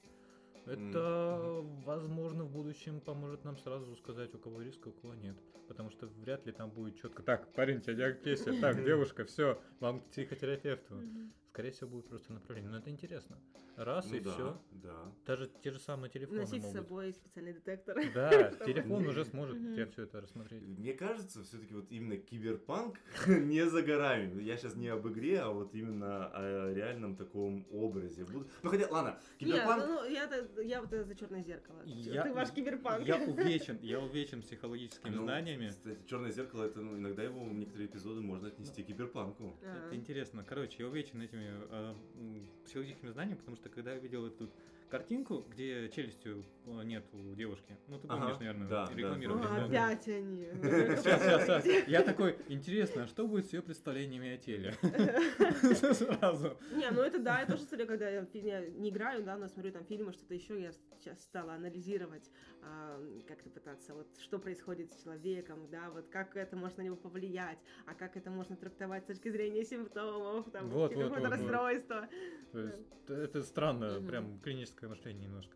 Speaker 1: Это, возможно, в будущем поможет нам сразу сказать, у кого риск, а у кого нет. Потому что вряд ли там будет четко. Так, парень, у тебя депрессия. Так, девушка, все, вам к психотерапевту.
Speaker 3: Мгм.
Speaker 1: Скорее всего, будет просто направление. Но это интересно. Раз
Speaker 2: Ну
Speaker 1: и
Speaker 2: да,
Speaker 1: все.
Speaker 2: да.
Speaker 1: Даже те же самые телефоны
Speaker 3: Носить с
Speaker 1: могут.
Speaker 3: собой специальный детектор.
Speaker 1: Да, телефон уже сможет тебе все это рассмотреть.
Speaker 2: Мне кажется, все-таки вот именно киберпанк не за горами. Я сейчас не об игре, а вот именно о реальном таком образе. Ну хотя, ладно,
Speaker 3: Нет,
Speaker 2: киберпанк...
Speaker 3: ну, я-то- я вот за черное зеркало.
Speaker 1: Я-
Speaker 3: Ты ваш киберпанк.
Speaker 1: Я увечен, я увечен психологическими
Speaker 2: Ну,
Speaker 1: знаниями.
Speaker 2: Кстати, черное зеркало, это ну, иногда его некоторые эпизоды можно отнести к киберпанку.
Speaker 3: А.
Speaker 1: Это интересно. Короче, я увечен этими э, м, психологическими знаниями, потому что когда я видел эту картинку, где челюстью э, нет у девушки, ну ты
Speaker 2: Ага,
Speaker 1: помнишь, наверное,
Speaker 2: да,
Speaker 1: рекламировали. Да.
Speaker 3: опять они.
Speaker 1: Сейчас, сейчас, сейчас. Я такой, интересно, а что будет с ее представлениями о теле? Сразу.
Speaker 3: Не, ну это да, я тоже смотрю, когда я, не играю, да, но смотрю там фильмы, что-то еще, я сейчас стала анализировать, а, как-то пытаться, вот что происходит с человеком, да, вот как это может на него повлиять, а как это можно трактовать с точки зрения симптомов, там, какого-то расстройства.
Speaker 1: То есть это странно, прям клиническое мышление немножко.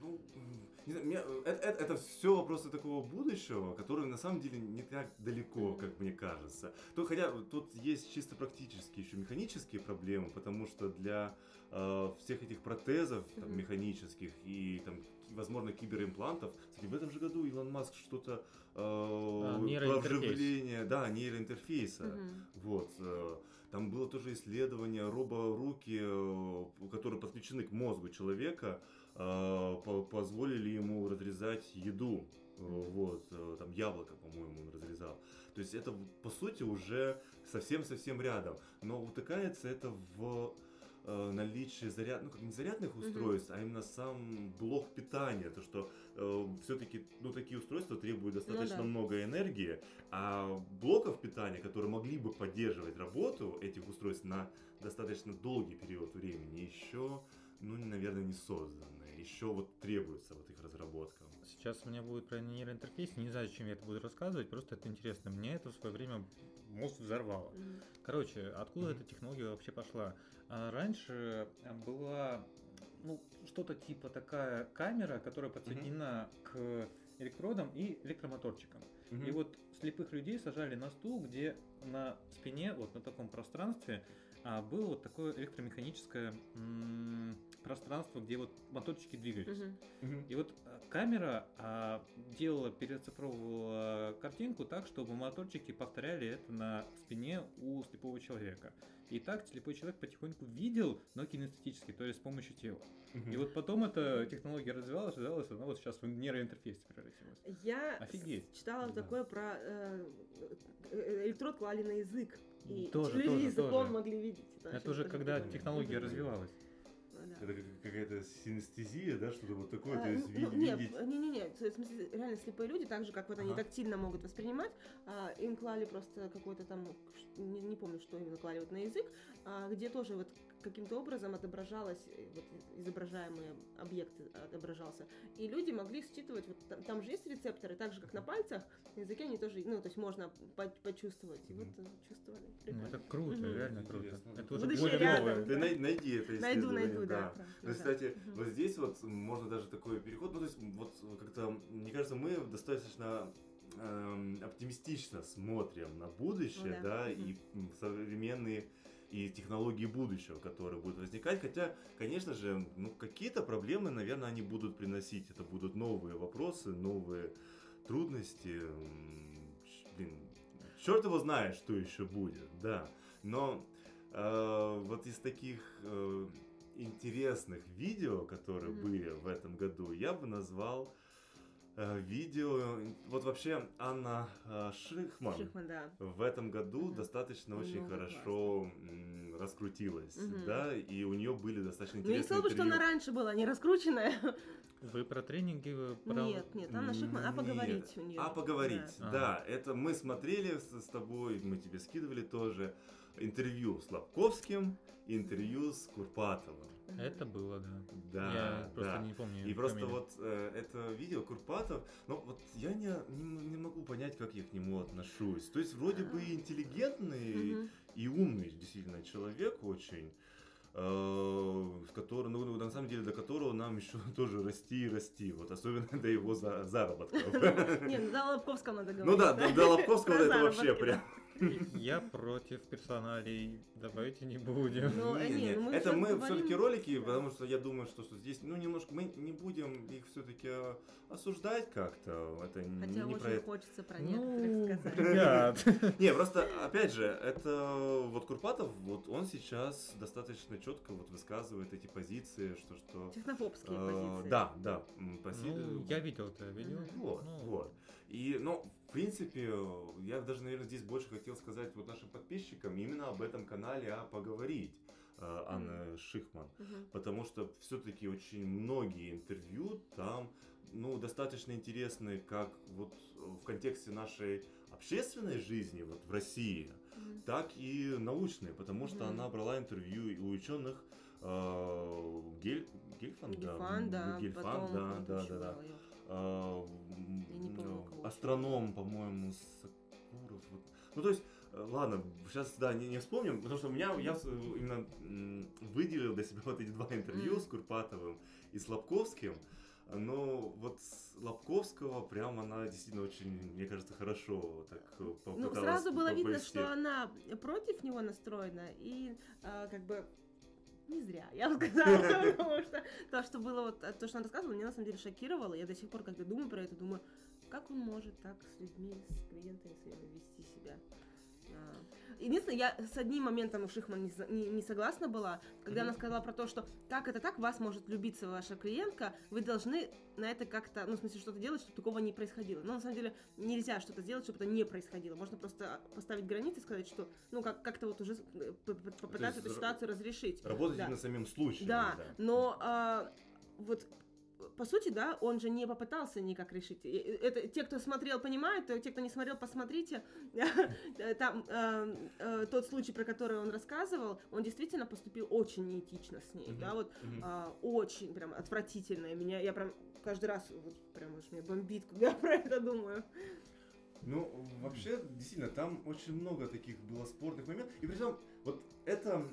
Speaker 2: Ну, м, Не знаю, меня- э, это, это, это все вопросы такого будущего, которые на самом деле не так далеко, как мне кажется. То, хотя тут есть чисто практические, еще механические проблемы, потому что для э, всех этих протезов там, механических и, там, возможно, киберимплантов, кстати, в этом же году Илон Маск что-то э, про
Speaker 1: нейроинтерфейс.
Speaker 2: вживление, да, нейроинтерфейса.
Speaker 3: Мгм.
Speaker 2: Вот. э, Там было тоже исследование роборуки, э, которые подключены к мозгу человека, э, по- позволили ему разрезать еду. Э, Вот, э, там яблоко, по-моему, он разрезал. То есть это, по сути, уже совсем-совсем рядом. Но утыкается это в э, наличие заряд, ну как не зарядных устройств, а именно сам блок питания, то что все-таки ну такие устройства требуют достаточно
Speaker 3: да.
Speaker 2: много энергии, а блоков питания, которые могли бы поддерживать работу этих устройств на достаточно долгий период времени, еще, ну, наверное, не созданы. Еще вот требуется вот их разработка.
Speaker 1: Сейчас у меня будет про нейроинтерфейс, не знаю, зачем я это буду рассказывать, просто это интересно. Мне это в свое время мозг взорвало. Короче, откуда
Speaker 2: Мгм.
Speaker 1: эта технология вообще пошла? А, Раньше была ну, что-то типа такая камера, которая подсоединена к электродам и электромоторчикам. И вот слепых людей сажали на стул, где на спине, вот на таком пространстве, а, было вот такое электромеханическое м, пространство, где вот моторчики двигались.
Speaker 3: Мгм.
Speaker 1: И вот а, камера а, делала, переоцифровывала картинку так, чтобы моторчики повторяли это на спине у слепого человека. И так слепой человек потихоньку видел, но кинестетически, то есть с помощью тела.
Speaker 2: Мгм.
Speaker 1: И вот потом эта технология развивалась, развивалась, она вот сейчас в нейроинтерфейс превратилась.
Speaker 3: Я
Speaker 1: Офигеть.
Speaker 3: читала
Speaker 2: Да.
Speaker 3: такое про э, э, электрод клали на язык. И
Speaker 1: Тоже,
Speaker 3: люди
Speaker 1: тоже,
Speaker 3: языком
Speaker 1: тоже.
Speaker 3: могли видеть.
Speaker 1: Это уже когда технология развивалась.
Speaker 3: Да.
Speaker 2: Это как- какая-то синестезия, да, что-то вот такое,
Speaker 3: А,
Speaker 2: то есть
Speaker 3: ну,
Speaker 2: ви-
Speaker 3: нет,
Speaker 2: видеть.
Speaker 3: не, не, не, в смысле, реально слепые люди, так же, как вот они
Speaker 2: Ага.
Speaker 3: тактильно могут воспринимать, а, им клали просто какой-то там, ш- не, не помню, что именно клали вот на язык, а, где тоже вот каким-то образом отображалось, э, вот изображаемый объект отображался, и люди могли считывать, вот там, там же есть рецепторы, так же, как на пальцах, на языке они тоже, ну, то есть можно по- почувствовать, и вот э, чувствовали.
Speaker 1: Ну,
Speaker 3: Прикольно.
Speaker 1: это круто, реально круто.
Speaker 2: Интересно.
Speaker 1: Это уже
Speaker 3: Будущее
Speaker 1: более
Speaker 3: рядом.
Speaker 1: новое.
Speaker 2: Ты най- найди это
Speaker 3: Найду, найду, да.
Speaker 2: да.
Speaker 3: да.
Speaker 2: кстати,
Speaker 3: Мгм.
Speaker 2: вот здесь вот можно даже такой переход, ну, то есть, вот как-то, мне кажется, мы достаточно эм, оптимистично смотрим на будущее,
Speaker 3: Ну да.
Speaker 2: да, и м, современные и технологии будущего, которые будут возникать. Хотя, конечно же, ну, какие-то проблемы, наверное, они будут приносить. Это будут новые вопросы, новые трудности. Блин, черт его знает, что еще будет, да. Но э, вот из таких э, интересных видео, которые
Speaker 3: Мгм.
Speaker 2: были в этом году, я бы назвал видео. Вот вообще Анна э, Шихман
Speaker 3: Шихман, да.
Speaker 2: в этом году
Speaker 3: Мгм.
Speaker 2: достаточно очень
Speaker 3: Много
Speaker 2: хорошо м, раскрутилась,
Speaker 3: Мгм.
Speaker 2: да, и у нее были достаточно
Speaker 3: Ну, я не
Speaker 2: интересные
Speaker 3: сказала бы, что она раньше была не раскрученная.
Speaker 1: Вы про тренинги, вы про...
Speaker 3: Нет, нет, Анна Шихман, а
Speaker 2: Нет.
Speaker 3: поговорить у нее.
Speaker 2: А поговорить,
Speaker 1: Да.
Speaker 2: да. Это мы смотрели с, с тобой, мы тебе скидывали тоже интервью с Лобковским, интервью с Курпатовым.
Speaker 1: Это было, да.
Speaker 2: Да,
Speaker 1: Я просто
Speaker 2: да.
Speaker 1: не помню.
Speaker 2: И просто
Speaker 1: фамилию.
Speaker 2: вот э, это видео Курпатов, ну вот я не, не, не могу понять, как я к нему отношусь. То есть вроде бы интеллигентный
Speaker 3: Мгм.
Speaker 2: и умный действительно человек очень, э, с которым, ну, ну, на самом деле, до которого нам еще тоже расти и расти, вот особенно до его за- заработков.
Speaker 3: Не, ну до Лобковского надо говорить.
Speaker 2: Ну да, до до Лобковского это вообще прям.
Speaker 1: Я против персоналей. Давайте не будем.
Speaker 3: Ну,
Speaker 2: Не,
Speaker 3: не,
Speaker 2: не,
Speaker 3: ну мы
Speaker 2: это мы
Speaker 3: говорим-
Speaker 2: все-таки ролики, потому что я думаю, что, что здесь, ну, немножко мы не будем их все-таки осуждать как-то. Это не,
Speaker 3: Хотя
Speaker 2: не
Speaker 3: очень хочется про
Speaker 1: Ну,
Speaker 3: некоторых сказать.
Speaker 1: ребят.
Speaker 2: Не, просто, опять же, это вот Курпатов, вот он сейчас достаточно четко вот высказывает эти позиции, что что.
Speaker 3: Технофобские
Speaker 2: э,
Speaker 3: позиции.
Speaker 2: Да, да.
Speaker 1: Ну, я видел это видео.
Speaker 2: Вот,
Speaker 1: Ну,
Speaker 2: вот. И, ну, принципе, я даже, наверное, здесь больше хотел сказать вот нашим подписчикам именно об этом канале, а поговорить э, Анны Шихман.
Speaker 3: Мгм.
Speaker 2: Потому что все-таки очень многие интервью там, ну, достаточно интересные, как вот в контексте нашей общественной жизни вот в России,
Speaker 3: Мгм.
Speaker 2: так и научные, потому что
Speaker 3: Мгм.
Speaker 2: она брала интервью и у ученых э, Гель, Гельфанд,
Speaker 3: Гельфан, да,
Speaker 2: Гельфанд,
Speaker 3: потом
Speaker 2: да, да, да, да.
Speaker 3: её.
Speaker 2: А,
Speaker 3: помню,
Speaker 2: астроном, по-моему, Сакуров. Ну, то есть, э, ладно, сейчас, да, не, не вспомним, потому что у меня, я именно выделил для себя вот эти два интервью с Курпатовым и с Лобковским. Но вот с Лобковского прям она действительно очень, мне кажется, хорошо так э,
Speaker 3: Ну, сразу было видно, что она против него настроена, и а, как бы не зря, я бы сказала, потому что то, что было вот, то, что она рассказывала, меня на самом деле шокировало. Я до сих пор, когда думаю про это, думаю, как он может так с людьми, с клиентами своими вести себя. А, Единственное, я с одним моментом у Шихман не, не- не согласна была, когда она сказала про то, что как это так, вас может любиться ваша клиентка, вы должны на это как-то, ну, в смысле, что-то делать, чтобы такого не происходило. Но на самом деле нельзя что-то сделать, чтобы это не происходило. Можно просто поставить границы и сказать, что, ну, как- как-то вот уже э, попытаться эту ситуацию разрешить.
Speaker 2: Работать
Speaker 3: Да.
Speaker 2: именно самим случаем.
Speaker 3: Да, но а, вот по сути, да, он же не попытался никак решить. Это те, кто смотрел, понимают, те, кто не смотрел, посмотрите. Там э, э, тот случай, про который он рассказывал, он действительно поступил очень неэтично с ней,
Speaker 2: Мгм,
Speaker 3: да, вот
Speaker 2: мгм.
Speaker 3: а, очень прям отвратительно. И Меня, я прям каждый раз вот прям уж меня бомбит, когда я про это думаю.
Speaker 2: Ну, вообще, действительно, там очень много таких было спорных моментов. И причем, вот это,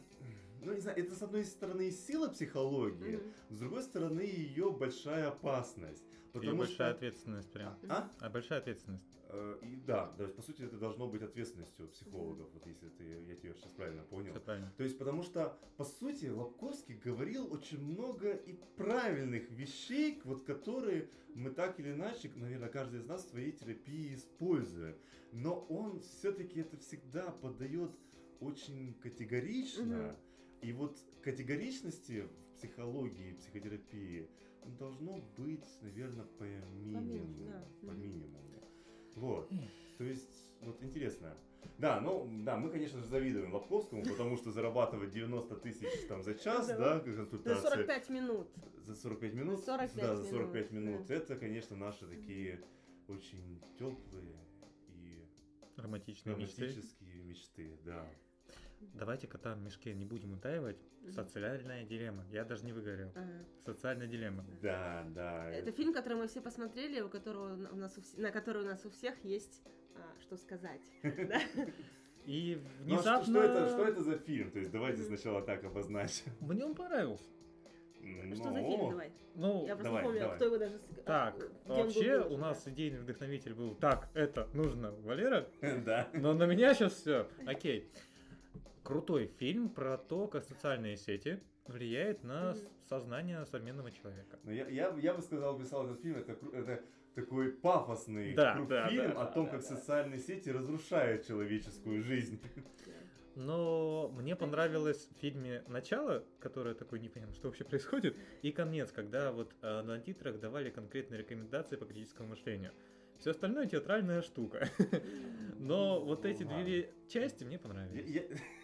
Speaker 2: ну, не знаю, это с одной стороны и сила психологии,
Speaker 3: Мгм.
Speaker 2: с другой стороны ее большая опасность.
Speaker 1: И
Speaker 2: Потому
Speaker 1: большая
Speaker 2: что...
Speaker 1: ответственность прям.
Speaker 2: А?
Speaker 1: А большая ответственность.
Speaker 2: Э, И да, то есть, по сути, это должно быть ответственностью психологов, вот если ты, я тебя сейчас правильно понял.
Speaker 1: Все правильно.
Speaker 2: То есть, потому что, по сути, Лобковский говорил очень много и правильных вещей, вот которые мы так или иначе, наверное, каждый из нас в своей терапии использует. Но он все-таки это всегда подает очень категорично.
Speaker 3: Мгм.
Speaker 2: И вот категоричности в психологии, психотерапии должно быть, наверное, по минимуму.
Speaker 3: да.
Speaker 2: По минимуму. Вот. То есть, вот интересно. Да, ну, да, мы, конечно же, завидуем Лобковскому, потому что зарабатывать 90 тысяч там за час,
Speaker 3: Да.
Speaker 2: как
Speaker 3: За
Speaker 2: консультация.
Speaker 3: 45 минут.
Speaker 2: За 45 минут?
Speaker 3: 45
Speaker 2: да, за
Speaker 3: минут,
Speaker 2: 45 минут.
Speaker 3: да.
Speaker 2: Это, конечно, наши такие очень теплые и
Speaker 1: Романтичные мечты.
Speaker 2: романтические мечты, да.
Speaker 1: Давайте кота в мешке не будем утаивать. Социальная дилемма. Я даже не выгорел.
Speaker 3: Ага.
Speaker 1: Социальная дилемма.
Speaker 2: Да, да.
Speaker 3: Это фильм, который мы все посмотрели, у которого у нас у вс- на который у нас у всех есть а, что сказать.
Speaker 1: И
Speaker 2: Ну, а
Speaker 1: внезапно...
Speaker 2: что, это, что это за фильм? То есть давайте сначала так обозначим.
Speaker 1: Мне он понравился.
Speaker 3: Что за фильм, давай?
Speaker 1: Ну,
Speaker 3: Я просто
Speaker 2: давай,
Speaker 3: не помню,
Speaker 2: давай.
Speaker 3: кто его даже... с-
Speaker 1: так,
Speaker 3: а, был
Speaker 1: вообще
Speaker 3: выложен,
Speaker 1: у нас
Speaker 3: да.
Speaker 1: идейный вдохновитель был, так, это нужно, Валера,
Speaker 2: Да.
Speaker 1: но на меня сейчас все. Окей. Крутой фильм про то, как социальные сети влияют на сознание современного человека.
Speaker 2: Но я, я, я бы сказал, писал этот фильм, это, это такой пафосный
Speaker 1: Да, да,
Speaker 2: фильм
Speaker 1: да,
Speaker 2: о том,
Speaker 1: да,
Speaker 2: как
Speaker 1: да.
Speaker 2: социальные сети разрушают человеческую жизнь.
Speaker 1: Но мне понравилось в фильме начало, которое такое непонятно, что вообще происходит, и конец, когда вот э, на титрах давали конкретные рекомендации по критическому мышлению. Все остальное театральная штука. Но вот эти две части мне понравились.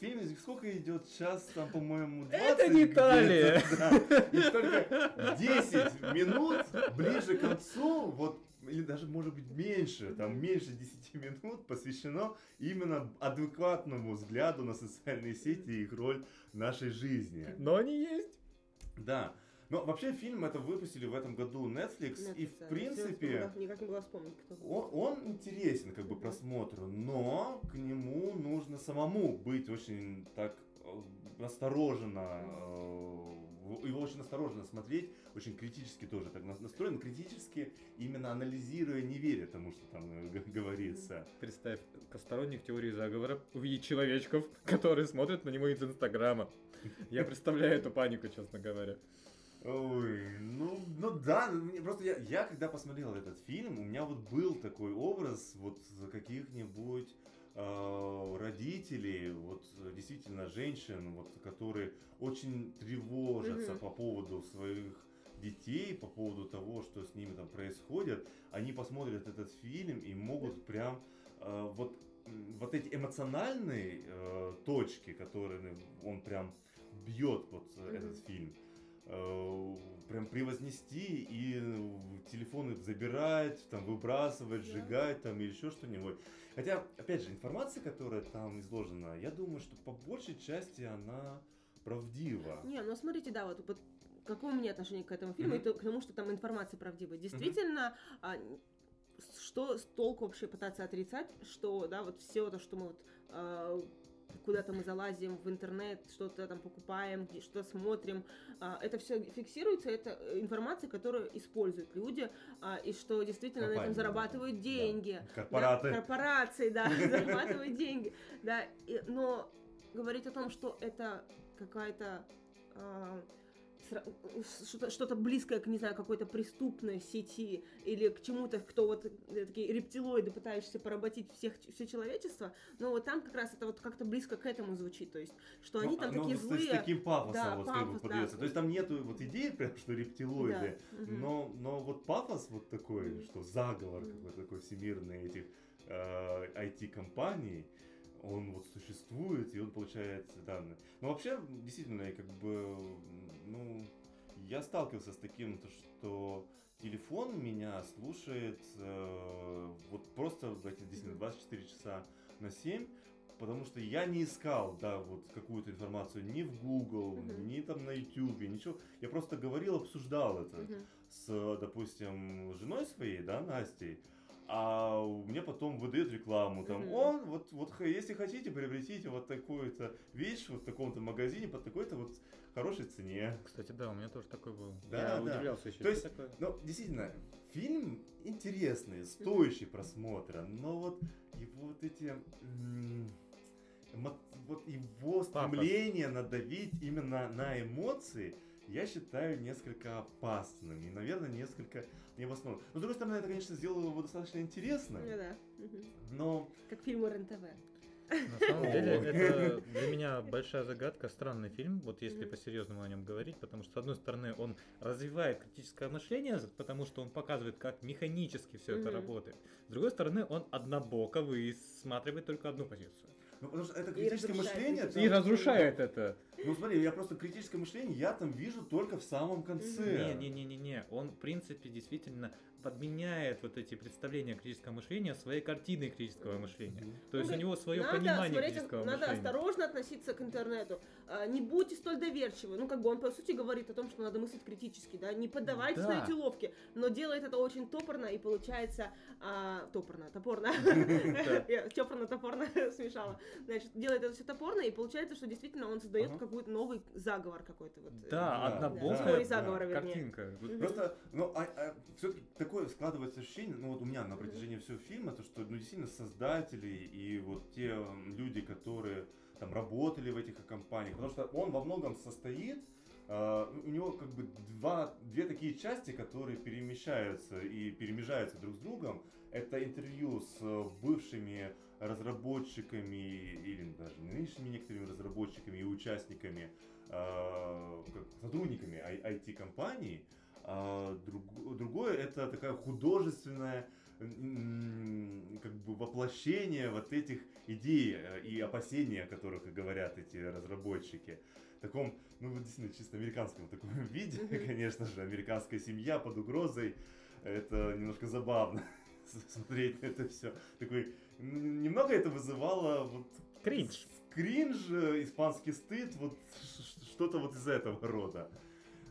Speaker 2: Фильм сколько идет? Час, там, по-моему, 20
Speaker 1: Это не Италия.
Speaker 2: да. И только 10 минут ближе к концу, вот, или даже, может быть, меньше, там, меньше 10 минут посвящено именно адекватному взгляду на социальные сети и их роль в нашей жизни.
Speaker 1: Но они есть.
Speaker 2: Да. Но вообще фильм это выпустили в этом году Netflix, и
Speaker 3: Netflix,
Speaker 2: в
Speaker 3: да,
Speaker 2: принципе
Speaker 3: никак не могла вспомнить, кто
Speaker 2: он, он интересен как бы просмотру, но к нему нужно самому быть очень так э, осторожно, э, его очень осторожно смотреть, очень критически тоже так нас- настроен, критически именно анализируя, не веря тому, что там э, говорится.
Speaker 1: Представь, сторонник теории заговора увидеть человечков, которые смотрят на него из Инстаграма. Я представляю эту панику, честно говоря.
Speaker 2: Ой, ну, ну да, ну, мне просто я, я когда посмотрел этот фильм, у меня вот был такой образ вот каких-нибудь э, родителей, вот действительно женщин, вот которые очень тревожатся
Speaker 3: Мгм.
Speaker 2: по поводу своих детей, по поводу того, что с ними там происходит, они посмотрят этот фильм и могут прям э, вот вот эти эмоциональные э, точки, которые он прям бьет вот
Speaker 3: Мгм.
Speaker 2: этот фильм, прям превознести и э, телефоны забирать, там выбрасывать, сжигать там или еще что-нибудь. Хотя, опять же, информация, которая там изложена, я думаю, что по большей части она правдива.
Speaker 3: Не, ну смотрите, да, вот, вот какое у меня отношение к этому фильму
Speaker 2: Мгм.
Speaker 3: и то- к тому, что там информация правдивая. Действительно, а, что с толку вообще пытаться отрицать, что, да, вот все то, что мы вот а, куда-то мы залазим в интернет, что-то там покупаем, что смотрим. А, Это все фиксируется, это э, информация, которую используют люди, а, и что действительно на
Speaker 2: Компании,
Speaker 3: этом зарабатывают
Speaker 2: да.
Speaker 3: деньги.
Speaker 2: Да. Корпораты.
Speaker 3: Да, корпорации, да, зарабатывают деньги. Да, но говорить о том, что это какая-то а, что-то, близкое к, не знаю, какой-то преступной сети или к чему-то, кто вот э, такие рептилоиды, пытающиеся поработить всех, все человечество, но вот там как раз это вот как-то близко к этому звучит, то есть, что они
Speaker 2: Ну,
Speaker 3: там
Speaker 2: ну,
Speaker 3: такие злые.
Speaker 2: С таким пафосом
Speaker 3: Да,
Speaker 2: вот как бы
Speaker 3: пафос, да.
Speaker 2: То есть там нету вот идеи, прям, что рептилоиды,
Speaker 3: Да,
Speaker 2: но, но вот пафос вот такой, что заговор
Speaker 3: Мгм.
Speaker 2: какой-то такой всемирный этих э, IT-компаний, он вот существует, и он получает данные. Но вообще, действительно, я как бы, ну, я сталкивался с таким, то, что телефон меня слушает э, вот просто эти действительно 24 часа на 7, потому что я не искал, да, вот какую-то информацию ни в Google,
Speaker 3: Мгм.
Speaker 2: ни там на YouTube, ничего. Я просто говорил, обсуждал это
Speaker 3: Мгм.
Speaker 2: с, допустим, женой своей, да, Настей, а мне потом выдает рекламу, там,
Speaker 3: Мгм.
Speaker 2: он, вот, вот, если хотите, приобретите вот такую-то вещь вот в таком-то магазине по такой-то вот хорошей цене.
Speaker 1: Кстати, да, у меня тоже такой был.
Speaker 2: Да,
Speaker 1: Я
Speaker 2: да.
Speaker 1: удивлялся еще.
Speaker 2: То есть-
Speaker 1: такое?
Speaker 2: Ну, действительно, фильм интересный, стоящий просмотра, но вот его вот эти... м, Вот его стремление надавить именно на эмоции, я считаю несколько опасным и, наверное, несколько необоснованным. Но, с другой стороны, это, конечно, сделало его достаточно интересным,
Speaker 3: Ну да.
Speaker 2: Но...
Speaker 3: Как фильмы РЕН-ТВ.
Speaker 1: На самом деле, это для меня большая загадка, странный фильм, вот если по-серьезному о нем говорить, потому что, с одной стороны, он развивает критическое мышление, потому что он показывает, как механически все это работает. С другой стороны, он однобоко высматривает только одну позицию.
Speaker 2: Ну, потому что это
Speaker 3: И
Speaker 2: критическое мышление...
Speaker 1: И разрушает это.
Speaker 2: Ну, смотри, я просто критическое мышление я там вижу только в самом конце.
Speaker 1: Не-не-не-не-не. Он, в принципе, действительно подменяет вот эти представления критического мышления своей картиной критического мышления. То есть у него свое
Speaker 3: надо
Speaker 1: понимание
Speaker 3: смотреть,
Speaker 1: критического
Speaker 3: надо
Speaker 1: мышления.
Speaker 3: осторожно относиться к интернету. А, Не будьте столь доверчивы. Ну, как бы он, по сути, говорит о том, что надо мыслить критически, да. Не поддавайтесь
Speaker 1: Да.
Speaker 3: на эти уловки, но делает это очень топорно, и получается... а, топорно, топорно. Я чопорно-топорно смешала. Значит, делает это все топорно, и получается, что действительно он создает Какой-то новый заговор какой-то. вот, э,
Speaker 1: Да,
Speaker 2: Да,
Speaker 1: однобокая
Speaker 3: теория заговора, вернее.
Speaker 1: картинка.
Speaker 3: Мгм.
Speaker 2: Просто, ну, все-таки такое складывается ощущение, ну вот у меня на протяжении всего фильма, то что, ну, действительно, создатели и вот те люди, которые там работали в этих компаниях, потому что он во многом состоит, э, у него как бы два, две такие части, которые перемещаются и перемежаются друг с другом. Это интервью с э, бывшими разработчиками или даже нынешними некоторыми разработчиками и участниками, э, как сотрудниками IT-компаний, а друг- другое это такая художественная как бы воплощение вот этих идей э, и опасений, о которых говорят эти разработчики. В таком, ну, действительно, чисто американском таком виде, конечно же, американская семья под угрозой. Это немножко забавно смотреть на это все. Такой, немного это вызывало вот
Speaker 1: Кринж.
Speaker 2: кринж, э, испанский стыд, вот что-то вот из этого рода.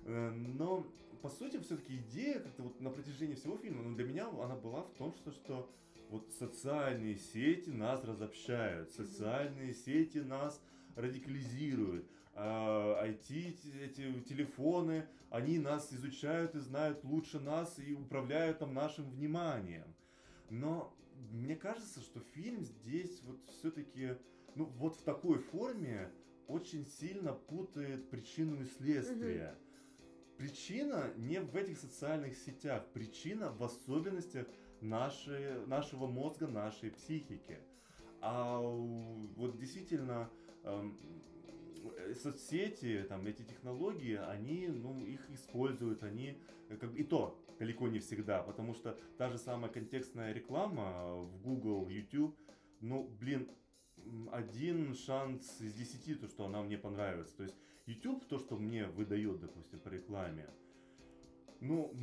Speaker 2: Э, Но, по сути, все-таки идея как-то вот на протяжении всего фильма, ну, для меня она была в том, что, что вот социальные сети нас разобщают, социальные сети нас радикализируют, а, IT, эти телефоны, они нас изучают и знают лучше нас и управляют там нашим вниманием. Но мне кажется, что фильм здесь вот все-таки, ну вот в такой форме очень сильно путает причину и следствие. Причина не в этих социальных сетях, причина в особенностях нашей, нашего мозга, нашей психики. А вот действительно эм, соцсети, там эти технологии, они, ну, их используют, они э, как бы и то далеко не всегда, потому что та же самая контекстная реклама в Google, YouTube, ну, блин, один шанс из десяти, то, что она мне понравится. То есть YouTube, то, что мне выдает, допустим, по рекламе, ну,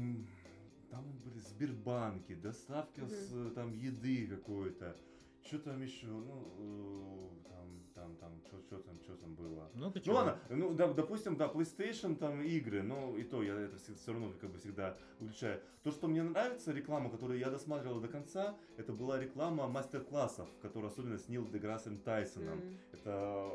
Speaker 2: там были Сбербанки, доставка с, э, там еды какой-то, что там еще, ну, э, там, там что там, что там было.
Speaker 1: Много
Speaker 2: Ну
Speaker 1: чего.
Speaker 2: ладно, ну да, допустим, да, PlayStation там игры, но и то я это все, равно как бы всегда выключаю. То, что мне нравится, реклама, которую я досматривал до конца, это была реклама мастер-классов, которая особенно с Нил Деграссом Тайсоном.
Speaker 3: М.
Speaker 2: Это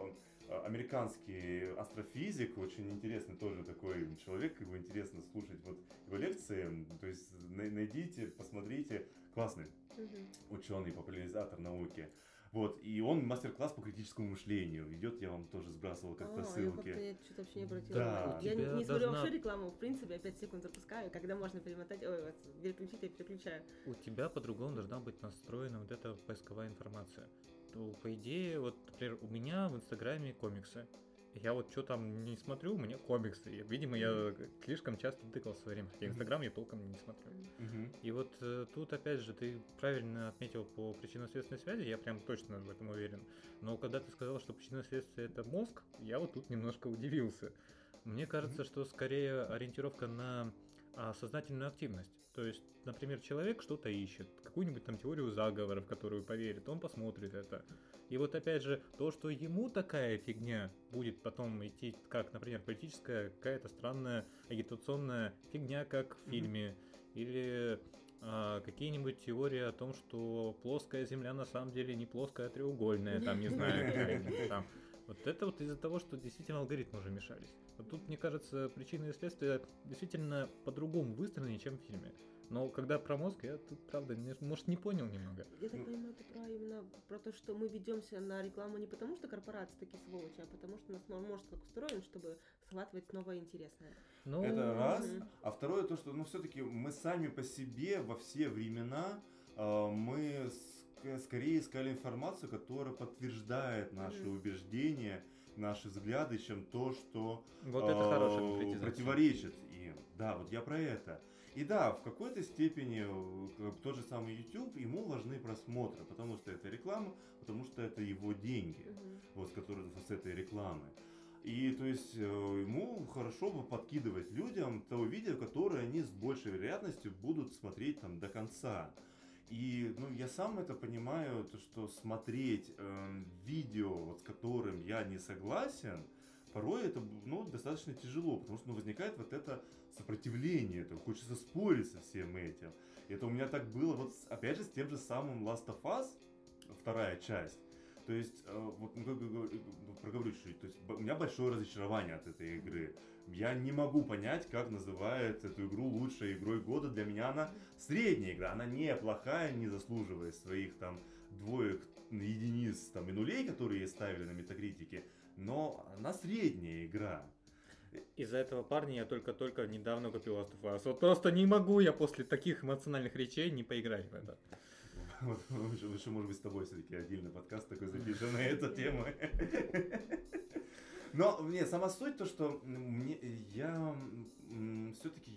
Speaker 2: э, американский астрофизик, очень интересный тоже такой человек, его интересно слушать вот его лекции, то есть на- найдите, посмотрите, классный
Speaker 3: Мгм.
Speaker 2: ученый, популяризатор науки. Вот, и он мастер-класс по критическому мышлению. Идет, я вам тоже сбрасывал как-то
Speaker 3: А,
Speaker 2: ссылки.
Speaker 3: Я как-то я что-то вообще не обратила
Speaker 2: Да.
Speaker 3: Я не, не смотрю
Speaker 1: должна-
Speaker 3: вообще рекламу, в принципе, я 5 секунд запускаю, когда можно перемотать, ой, вот, переключить, я переключаю.
Speaker 1: У тебя по-другому должна быть настроена вот эта поисковая информация. То, по идее, вот, например, у меня в Инстаграме комиксы. Я вот что там не смотрю, у меня комиксы. Видимо, я слишком часто тыкал в свое время. Хотя Инстаграм я толком не смотрю. И вот э, тут, опять же, ты правильно отметил по причинно-следственной связи, я прям точно в этом уверен. Но когда ты сказал, что причинно-следствие это мозг, я вот тут немножко удивился. Мне кажется, что скорее ориентировка на а, сознательную активность. То есть, например, человек что-то ищет, какую-нибудь там теорию заговора, в которую поверит, он посмотрит это. И вот опять же, то, что ему такая фигня будет потом идти, как, например, политическая какая-то странная агитационная фигня, как в фильме, или а, какие-нибудь теории о том, что плоская Земля на самом деле не плоская, а треугольная, там, не знаю, там. Вот это вот из-за того, что действительно алгоритмы уже мешались. Вот тут, мне кажется, причины и следствия действительно по-другому выстроены, чем в фильме. Но когда про мозг, я тут, правда, не- может, не понял немного.
Speaker 3: Я так понимаю, ты про именно про то, что мы ведемся на рекламу не потому, что корпорации такие сволочи, а потому что нас мо- мозг так устроен, чтобы схватывать новое интересное.
Speaker 1: Ну,
Speaker 2: Это раз.
Speaker 3: Мгм.
Speaker 2: А второе то, что, ну, все-таки мы сами по себе во все времена э, мы ск- скорее искали информацию, которая подтверждает наши убеждения, наши взгляды, чем то, что
Speaker 1: Вот это
Speaker 2: э, противоречит им. Да, вот я про это. И да, в какой-то степени э, тот же самый YouTube, ему важны просмотры, потому что это реклама, потому что это его деньги
Speaker 3: Мгм.
Speaker 2: вот, с, которой, с этой рекламы. И то есть э, ему хорошо бы подкидывать людям то видео, которое они с большей вероятностью будут смотреть там до конца. И ну, я сам это понимаю, то, что смотреть э, видео, вот, с которым я не согласен, порой это ну, достаточно тяжело, потому что ну, возникает вот это сопротивление, это хочется спорить со всем этим. И это у меня так было, вот опять же, с тем же самым Last of Us, вторая часть. То есть, э, вот ну, как ну, проговорю чуть-чуть, то есть у меня большое разочарование от этой игры. Я не могу понять, как называют эту игру лучшей игрой года. Для меня она средняя игра, она не плохая, не заслуживает своих там двоек, единиц там, и нулей, которые ей ставили на метакритике, но она средняя игра.
Speaker 1: Из-за этого парня я только-только недавно купил Last of Us. Вот просто не могу я после таких эмоциональных речей не поиграть в это.
Speaker 2: Вот, лучше, может быть, с тобой все-таки отдельный подкаст такой запишем на эту тему. Но мне сама суть то, что мне, я все-таки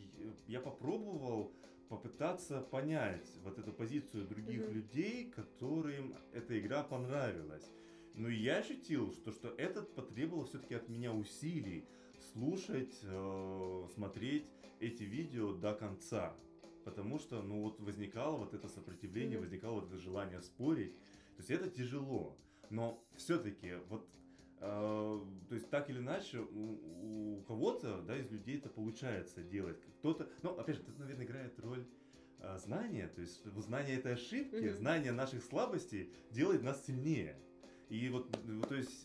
Speaker 2: я попробовал попытаться понять вот эту позицию других
Speaker 3: Мгм.
Speaker 2: людей, которым эта игра понравилась. Но я ощутил, что, что этот потребовал все-таки от меня усилий слушать, э, смотреть эти видео до конца. Потому что, ну вот, возникало вот это сопротивление,
Speaker 3: Мгм.
Speaker 2: возникало вот это желание спорить. То есть это тяжело. Но все-таки, вот, то есть так или иначе, у, у кого-то, да, из людей это получается делать. Кто-то, ну, опять же, тут, наверное, играет роль э, знания, то есть знание этой ошибки,
Speaker 3: Мгм.
Speaker 2: знание наших слабостей делает нас сильнее. И вот, э, то есть,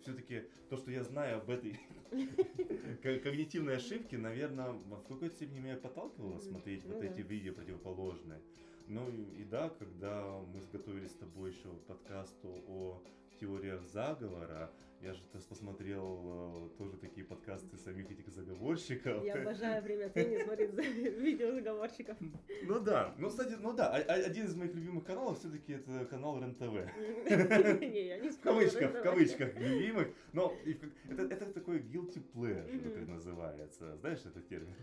Speaker 2: все-таки то, что я знаю об этой ко- когнитивной ошибке, наверное, в какой-то степени меня подталкивало смотреть
Speaker 3: Ну
Speaker 2: вот эти видео противоположные. Ну и, да, когда мы готовились с тобой еще подкасту о теориях заговора, я же посмотрел э, тоже такие подкасты самих этих заговорщиков.
Speaker 3: Я обожаю время от времени смотреть видео заговорщиков.
Speaker 2: Ну да, ну кстати, ну да, а- а- один из моих любимых каналов все-таки это канал РЕН-ТВ.
Speaker 3: Не, я не
Speaker 2: В кавычках, в кавычках любимых. Но это, это такой guilty pleasure, это называется. Знаешь этот термин?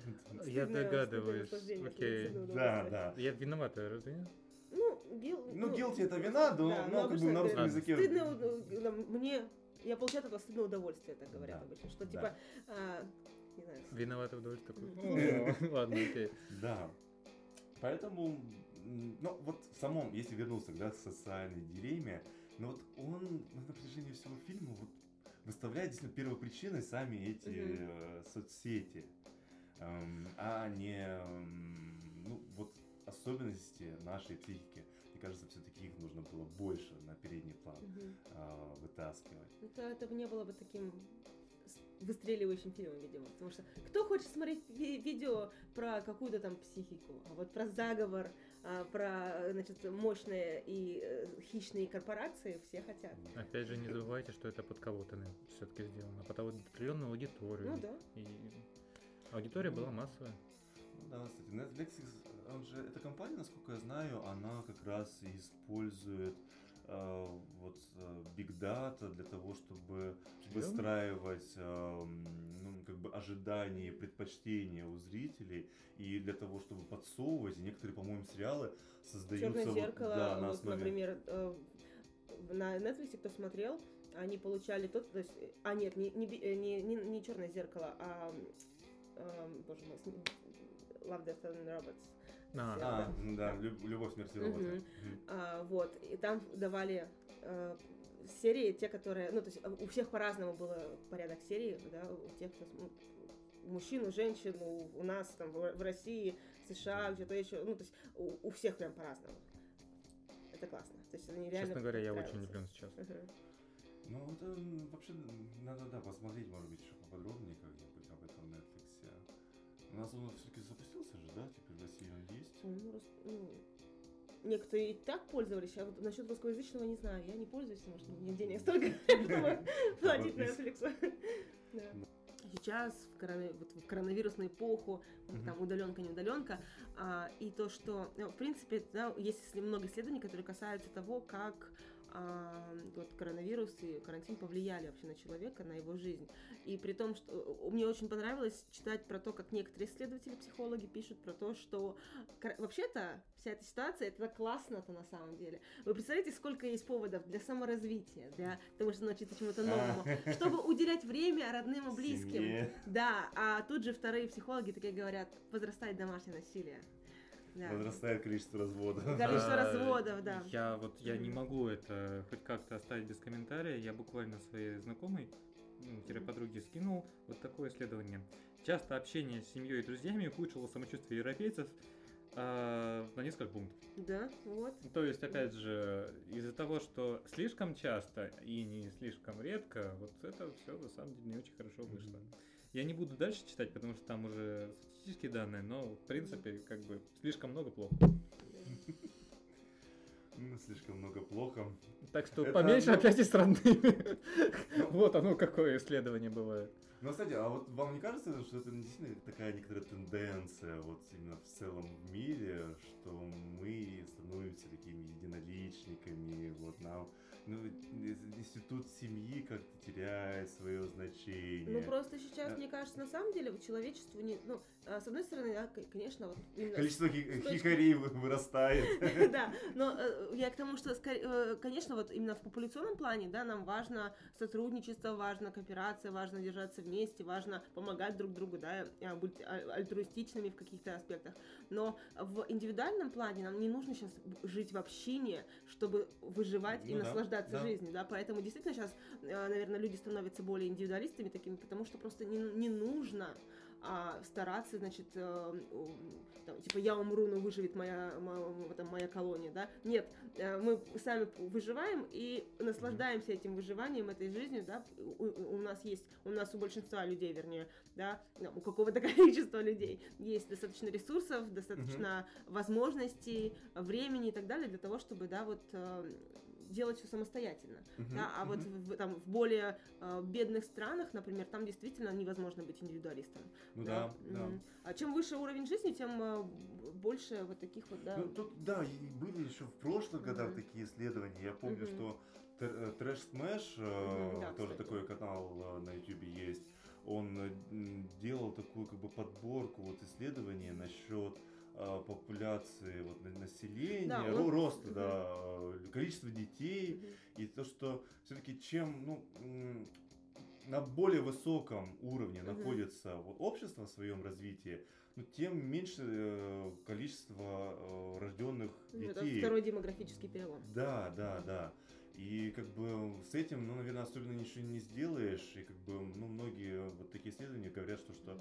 Speaker 1: Я догадываюсь. Окей.
Speaker 2: Да, да.
Speaker 1: Я виновата, разве нет?
Speaker 3: Ну, гил,
Speaker 2: Ну, guilty это вина, но,
Speaker 3: да,
Speaker 2: но как бы на русском языке...
Speaker 3: Стыдное, уд- э, мне, я получаю от этого стыдное удовольствие, так говорят
Speaker 2: Да,
Speaker 3: обычно, что
Speaker 2: да.
Speaker 3: типа, а, не знаю,
Speaker 1: Виновата в довольно такой. О, Ладно, окей.
Speaker 2: Да. Поэтому, ну вот в самом, если вернуться да, к социальной дилемме, Но вот он на протяжении всего фильма вот выставляет действительно первопричиной сами эти э, соцсети, Эм, а не эм, ну, вот особенности нашей психики. Мне кажется, все-таки их нужно было больше на передний план
Speaker 3: Мгм.
Speaker 2: а, вытаскивать.
Speaker 3: Ну, то это бы не было бы таким выстреливающим фильмом, видимо. Потому что кто хочет смотреть ви- видео про какую-то там психику, а вот про заговор, а, про, значит, мощные и э, хищные корпорации все хотят.
Speaker 1: Опять же, не забывайте, что это под кого-то все-таки сделано, под определенную аудиторию.
Speaker 3: Ну да.
Speaker 1: И аудитория была массовая.
Speaker 2: Ну да, кстати, Netflix, он же, эта компания, насколько я знаю, она как раз использует э, вот э, Big Data для того, чтобы
Speaker 1: Серьезно?
Speaker 2: выстраивать эм, ну, как бы ожидания и предпочтения у зрителей, и для того, чтобы подсовывать, и некоторые, по-моему, сериалы создаются
Speaker 3: Черное
Speaker 2: вот,
Speaker 3: зеркало,
Speaker 2: да, на
Speaker 3: вот,
Speaker 2: основе...
Speaker 3: например, э, на Netflix, кто смотрел, они получали тот, то есть, э, а нет, не, не, э, не, не, не черное зеркало, а, эм, боже мой, Love, Death and Robots.
Speaker 1: А,
Speaker 2: А, да, «Люб- любовь, смерть и роботы.
Speaker 3: Мгм.
Speaker 2: Мгм.
Speaker 3: А, вот, и там давали э, серии, те, которые, ну, то есть у всех по-разному было порядок серий, да, у тех, кто, см- у мужчин, у женщин, у, у нас там в, в России, в США, где-то еще, ну, то есть у, у всех прям по-разному. Это классно. То есть они реально
Speaker 1: честно говоря, я очень влюблен сейчас.
Speaker 3: Мгм.
Speaker 2: Ну, это вообще надо, да, посмотреть, может быть, еще поподробнее как-нибудь об этом Netflix. У нас он все-таки запустился же, да? Теперь в России он есть.
Speaker 3: По-моему, рус- ну, Некоторые и так пользовались, а вот насчет русскоязычного не знаю. Я не пользуюсь, потому что у меня денег столько, чтобы платить Netflix. Сейчас, в, корона- вот в коронавирусную эпоху,
Speaker 2: Мгм.
Speaker 3: там удаленка, не удаленка, а, и то, что, ну, в принципе, да, есть много исследований, которые касаются того, как а, вот коронавирус и карантин повлияли вообще на человека, на его жизнь. И при том, что э, мне очень понравилось читать про то, как некоторые исследователи, психологи пишут про то, что вообще-то вся эта ситуация, это классно-то на самом деле. Вы представляете, сколько есть поводов для саморазвития, для того, чтобы научиться чему-то новому, чтобы уделять время родным и близким.
Speaker 2: Семье.
Speaker 3: Да, а тут же вторые психологи такие говорят, возрастает домашнее насилие. Да.
Speaker 2: Возрастает количество разводов.
Speaker 3: Количество разводов, да.
Speaker 1: Я вот я не могу это хоть как-то оставить без комментария. Я буквально своей знакомой, ну, подруге скинул вот такое исследование. Часто общение с семьей и друзьями ухудшило самочувствие европейцев а, на несколько пунктов.
Speaker 3: Да, вот.
Speaker 1: То есть, опять же, из-за того, что слишком часто и не слишком редко, вот это все на самом деле не очень хорошо вышло. Я не буду дальше читать, потому что там уже статистические данные, но в принципе, как бы слишком много плохо.
Speaker 2: М, Слишком много плохо.
Speaker 1: Так что
Speaker 2: Это,
Speaker 1: поменьше
Speaker 2: ну-
Speaker 1: опять с родными. Вот оно какое исследование бывает.
Speaker 2: Ну, кстати, а вот вам не кажется, что это действительно такая некоторая тенденция вот именно в целом в мире, что мы становимся такими единоличниками, вот нам ну, институт семьи как-то теряет свое значение.
Speaker 3: Ну просто сейчас,
Speaker 2: Да.
Speaker 3: мне кажется, на самом деле человечеству не, ну, а, с одной стороны, да, конечно, вот именно
Speaker 2: Количество хи- хикарей вы- вырастает.
Speaker 3: Да, но э, я к тому, что, э, конечно, вот именно в популяционном плане, да, нам важно сотрудничество, важно кооперация, важно держаться вместе, важно помогать друг другу, да, э, быть а- альтруистичными в каких-то аспектах. Но в индивидуальном плане нам не нужно сейчас жить в общине, чтобы выживать и
Speaker 2: Ну да,
Speaker 3: наслаждаться
Speaker 2: да.
Speaker 3: жизнью, да, поэтому действительно сейчас, наверное, люди становятся более индивидуалистами такими, потому что просто не, не нужно а, стараться, значит, э, там, типа, я умру, но выживет моя, моя, там, моя колония, да. Нет, э, мы сами выживаем и наслаждаемся этим выживанием, этой жизнью, да. У, у- нас есть, у нас у большинства людей, вернее, да, у какого-то количества людей есть достаточно ресурсов, достаточно возможностей, времени и так далее для того, чтобы, да, вот э, делать все самостоятельно.
Speaker 2: Мгм,
Speaker 3: Да, а вот
Speaker 2: мгм.
Speaker 3: в, там, в более э, бедных странах, например, там действительно невозможно быть индивидуалистом.
Speaker 2: Ну да, да.
Speaker 3: Мгм. А чем выше уровень жизни, тем э, больше вот таких вот, да.
Speaker 2: Ну, тут, да, были еще в прошлых годах
Speaker 3: Мгм.
Speaker 2: такие исследования. Я помню,
Speaker 3: Мгм.
Speaker 2: что э, Trash Smash, э,
Speaker 3: да,
Speaker 2: тоже
Speaker 3: кстати.
Speaker 2: такой канал э, на YouTube есть, он э, делал такую как бы подборку вот исследований насчет популяции вот, на- населения,
Speaker 3: Да, он-
Speaker 2: роста,
Speaker 3: Мгм.
Speaker 2: да, э, количества детей,
Speaker 3: Мгм.
Speaker 2: и то, что все-таки чем, ну, на более высоком уровне
Speaker 3: Мгм.
Speaker 2: находится вот, общество в своем развитии, ну, тем меньше э, количество э, рожденных
Speaker 3: Ну, Это
Speaker 2: детей.
Speaker 3: второй демографический перелом.
Speaker 2: Да, да, да. И как бы с этим, ну, наверное, особенно ничего не сделаешь. И как бы, ну, многие вот такие исследования говорят, что, что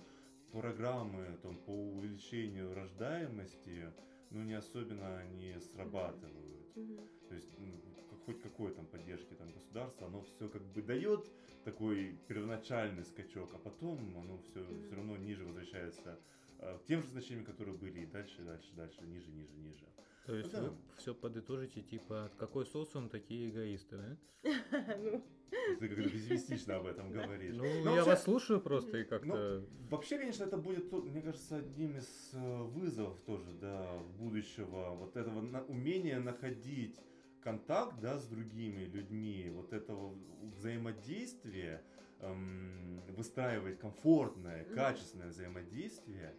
Speaker 2: программы там, по увеличению рождаемости, ну, не особенно они срабатывают.
Speaker 3: Мгм.
Speaker 2: То есть ну, хоть какой там поддержки там государства, оно все как бы дает такой первоначальный скачок, а потом оно все,
Speaker 3: Мгм.
Speaker 2: все равно ниже возвращается э, к тем же значениям, которые были, и дальше, дальше, дальше, ниже, ниже, ниже.
Speaker 1: То есть
Speaker 2: да.
Speaker 1: вы все подытожите, типа, какой социум, такие эгоисты, да?
Speaker 3: Ну,
Speaker 2: Ты как-то пессимистично об этом говоришь.
Speaker 1: Ну,
Speaker 2: Но
Speaker 1: я вас слушаю просто и как-то...
Speaker 2: Вообще, конечно, это будет, мне кажется, одним из э, вызовов тоже, да, будущего, вот этого умения находить контакт, да, с другими людьми, вот этого взаимодействия, эм, выстраивать комфортное, качественное взаимодействие,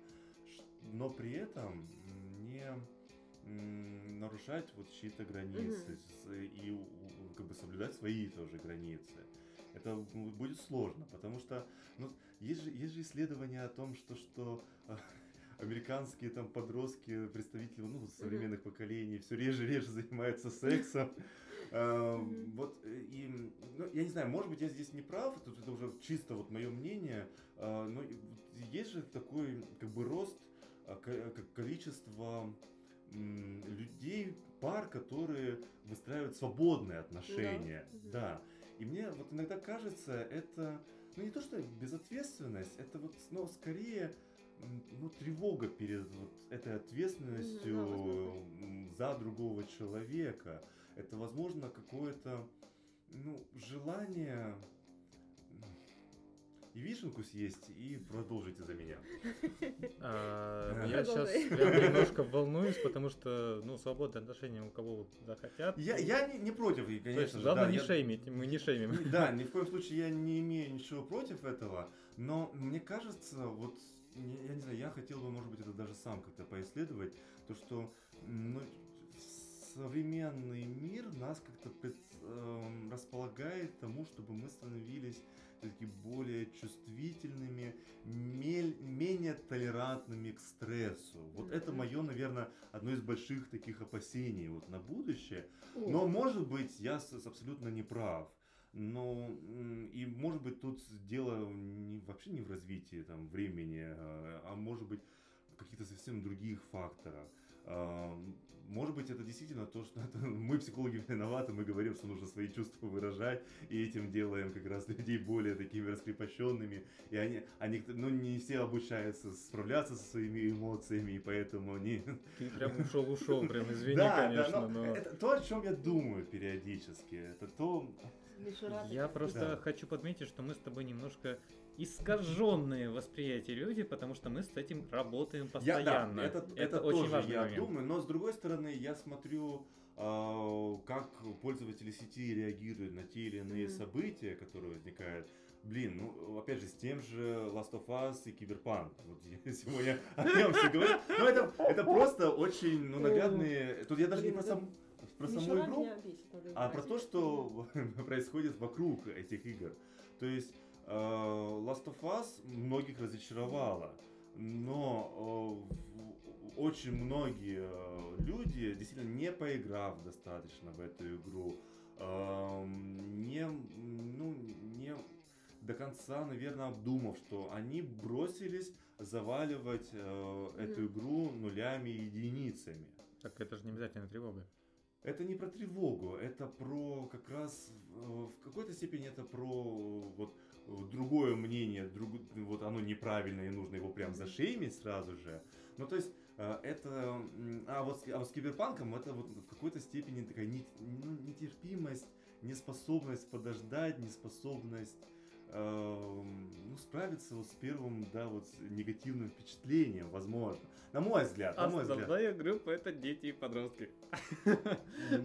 Speaker 2: но при этом не нарушать вот чьи-то границы и как бы соблюдать свои тоже границы. Это бу- будет сложно, потому что ну, есть, же, есть же исследования о том, что, что а, американские там подростки, представители ну, современных поколений все реже и реже занимаются сексом. А,
Speaker 3: Мгм.
Speaker 2: Вот, э, и, ну, я не знаю, может быть, я здесь не прав, тут это уже чисто вот мое мнение, а, но есть же такой как бы рост а, как количества людей, пар, которые выстраивают свободные отношения.
Speaker 3: Мгм.
Speaker 2: Да. И мне вот иногда кажется, это, ну не то что безответственность, это вот, ну, скорее, ну, тревога перед вот этой ответственностью
Speaker 3: да, возможно.
Speaker 2: за другого человека. Это, возможно, какое-то, ну, желание и вишенку съесть, и продолжите за меня.
Speaker 1: А, я сейчас прям немножко волнуюсь, потому что, ну, свободные отношения у кого захотят.
Speaker 2: Я, я не, не против,
Speaker 1: То
Speaker 2: конечно
Speaker 1: есть,
Speaker 2: же,
Speaker 1: главное
Speaker 2: да,
Speaker 1: не
Speaker 2: я-
Speaker 1: шеймить, мы не шеймим.
Speaker 2: Да, ни в коем случае я не имею ничего против этого, но мне кажется, вот, я не знаю, я хотел бы, может быть, это даже сам как-то поисследовать, то, что ну, современный мир нас как-то эм, располагает тому, чтобы мы становились все-таки более чувствительными, мель- менее толерантными к стрессу. Вот это
Speaker 3: Мгм.
Speaker 2: мое, наверное, одно из больших таких опасений вот на будущее.
Speaker 3: о,
Speaker 2: Но, может быть, я с- абсолютно не прав. Но м, и может быть тут дело не, вообще не в развитии там, времени, а, а может быть в каких-то совсем других факторах. А, Может быть, это действительно то, что это мы, психологи, виноваты, мы говорим, что нужно свои чувства выражать, и этим делаем как раз людей более такими раскрепощенными. И они, они ну, не все обучаются справляться со своими эмоциями, и поэтому они
Speaker 1: Ты прям ушел, ушел, прям извини,
Speaker 2: да,
Speaker 1: конечно,
Speaker 2: да,
Speaker 1: но...
Speaker 2: это то, о чем я думаю периодически. Это то.
Speaker 1: Я просто
Speaker 2: Да.
Speaker 1: хочу подметить, что мы с тобой немножко искаженные восприятия люди, потому что мы с этим работаем
Speaker 2: Я,
Speaker 1: постоянно.
Speaker 2: да, это, это,
Speaker 1: очень
Speaker 2: тоже
Speaker 1: важный
Speaker 2: я
Speaker 1: момент.
Speaker 2: думаю, но с другой стороны, я смотрю, а, как пользователи сети реагируют на те или иные
Speaker 3: Мгм.
Speaker 2: события, которые возникают. Блин, ну, опять же, с тем же Last of Us и Киберпанк. Вот я сегодня о нем все говорю. Но это, это просто очень ну, наглядные... Тут я даже не про,
Speaker 3: это-
Speaker 2: сам, про саму
Speaker 3: Мишура
Speaker 2: игру,
Speaker 3: бесит,
Speaker 2: а про то, что происходит вокруг этих игр. То есть э, Last of Us многих разочаровала, но э, очень многие э, люди, действительно не поиграв достаточно в эту игру, эм, не, ну, не до конца, наверное, обдумав, что они бросились заваливать э, эту игру нулями и единицами.
Speaker 1: Так это же не обязательно тревога.
Speaker 2: Это не про тревогу, это про как раз э, в какой-то степени это про э, вот э, другое мнение, друг, вот оно неправильное и нужно его прям зашеймить сразу же. Ну то есть э, это, а вот, а вот с киберпанком это вот в какой-то степени такая не- ну, нетерпимость, неспособность подождать, неспособность ну, справиться вот с первым, да, вот с негативным впечатлением, возможно. На мой взгляд, на мой взгляд.
Speaker 1: Основная группа это дети и подростки.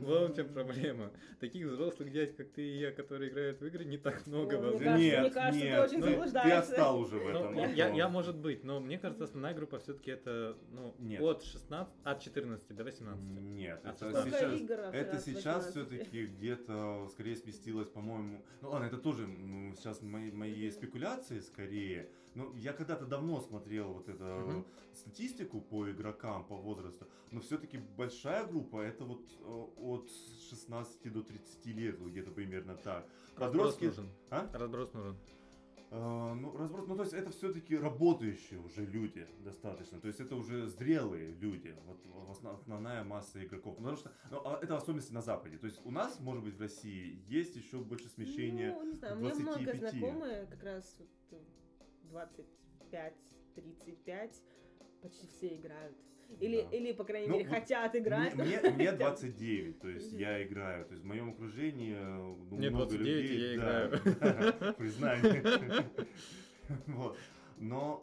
Speaker 1: Вот в чем проблема. Таких взрослых дядь, как ты и я, которые играют в игры, не так много.
Speaker 2: Нет,
Speaker 3: мне кажется, ты
Speaker 2: нет,
Speaker 3: очень
Speaker 2: ну,
Speaker 3: заблуждаешься.
Speaker 2: Ты отстал уже в
Speaker 1: Ну,
Speaker 2: этом.
Speaker 1: я, может быть, но мне кажется, основная группа все-таки это ну,
Speaker 2: Нет.
Speaker 1: от 16, от 14 до 18.
Speaker 2: Нет, это сейчас,
Speaker 3: игр
Speaker 2: это
Speaker 3: от
Speaker 2: сейчас
Speaker 3: 18?
Speaker 2: все-таки где-то скорее сместилось, по-моему. Ну ладно, это тоже сейчас мои, мои спекуляции скорее. Но я когда-то давно смотрел вот эту
Speaker 1: Мгм.
Speaker 2: статистику по игрокам, по возрасту. Но все-таки большая группа это вот э, от 16 до 30 лет, где-то примерно так.
Speaker 1: Разброс
Speaker 2: Подростки...
Speaker 1: нужен.
Speaker 2: А?
Speaker 1: Разброс нужен.
Speaker 2: А, ну, разброс, ну, то есть это все-таки работающие уже люди достаточно. То есть это уже зрелые люди. Вот основная масса игроков. Потому что ну, а это в особенности на Западе. То есть у нас, может быть, в России есть еще больше смещения.
Speaker 3: Ну, не знаю, у меня много
Speaker 2: 25.
Speaker 3: знакомые, как раз вот, 25-35, почти все играют. Или,
Speaker 2: Да.
Speaker 3: или, по крайней
Speaker 2: Ну,
Speaker 3: мере,
Speaker 2: вот
Speaker 3: хотят играть.
Speaker 2: Мне, мне 29, то есть я играю. То есть в моем окружении э, ну,
Speaker 1: Мне
Speaker 2: много
Speaker 1: 29, и
Speaker 2: людей.
Speaker 1: я
Speaker 2: да,
Speaker 1: играю.
Speaker 2: да, Признание. Вот. Но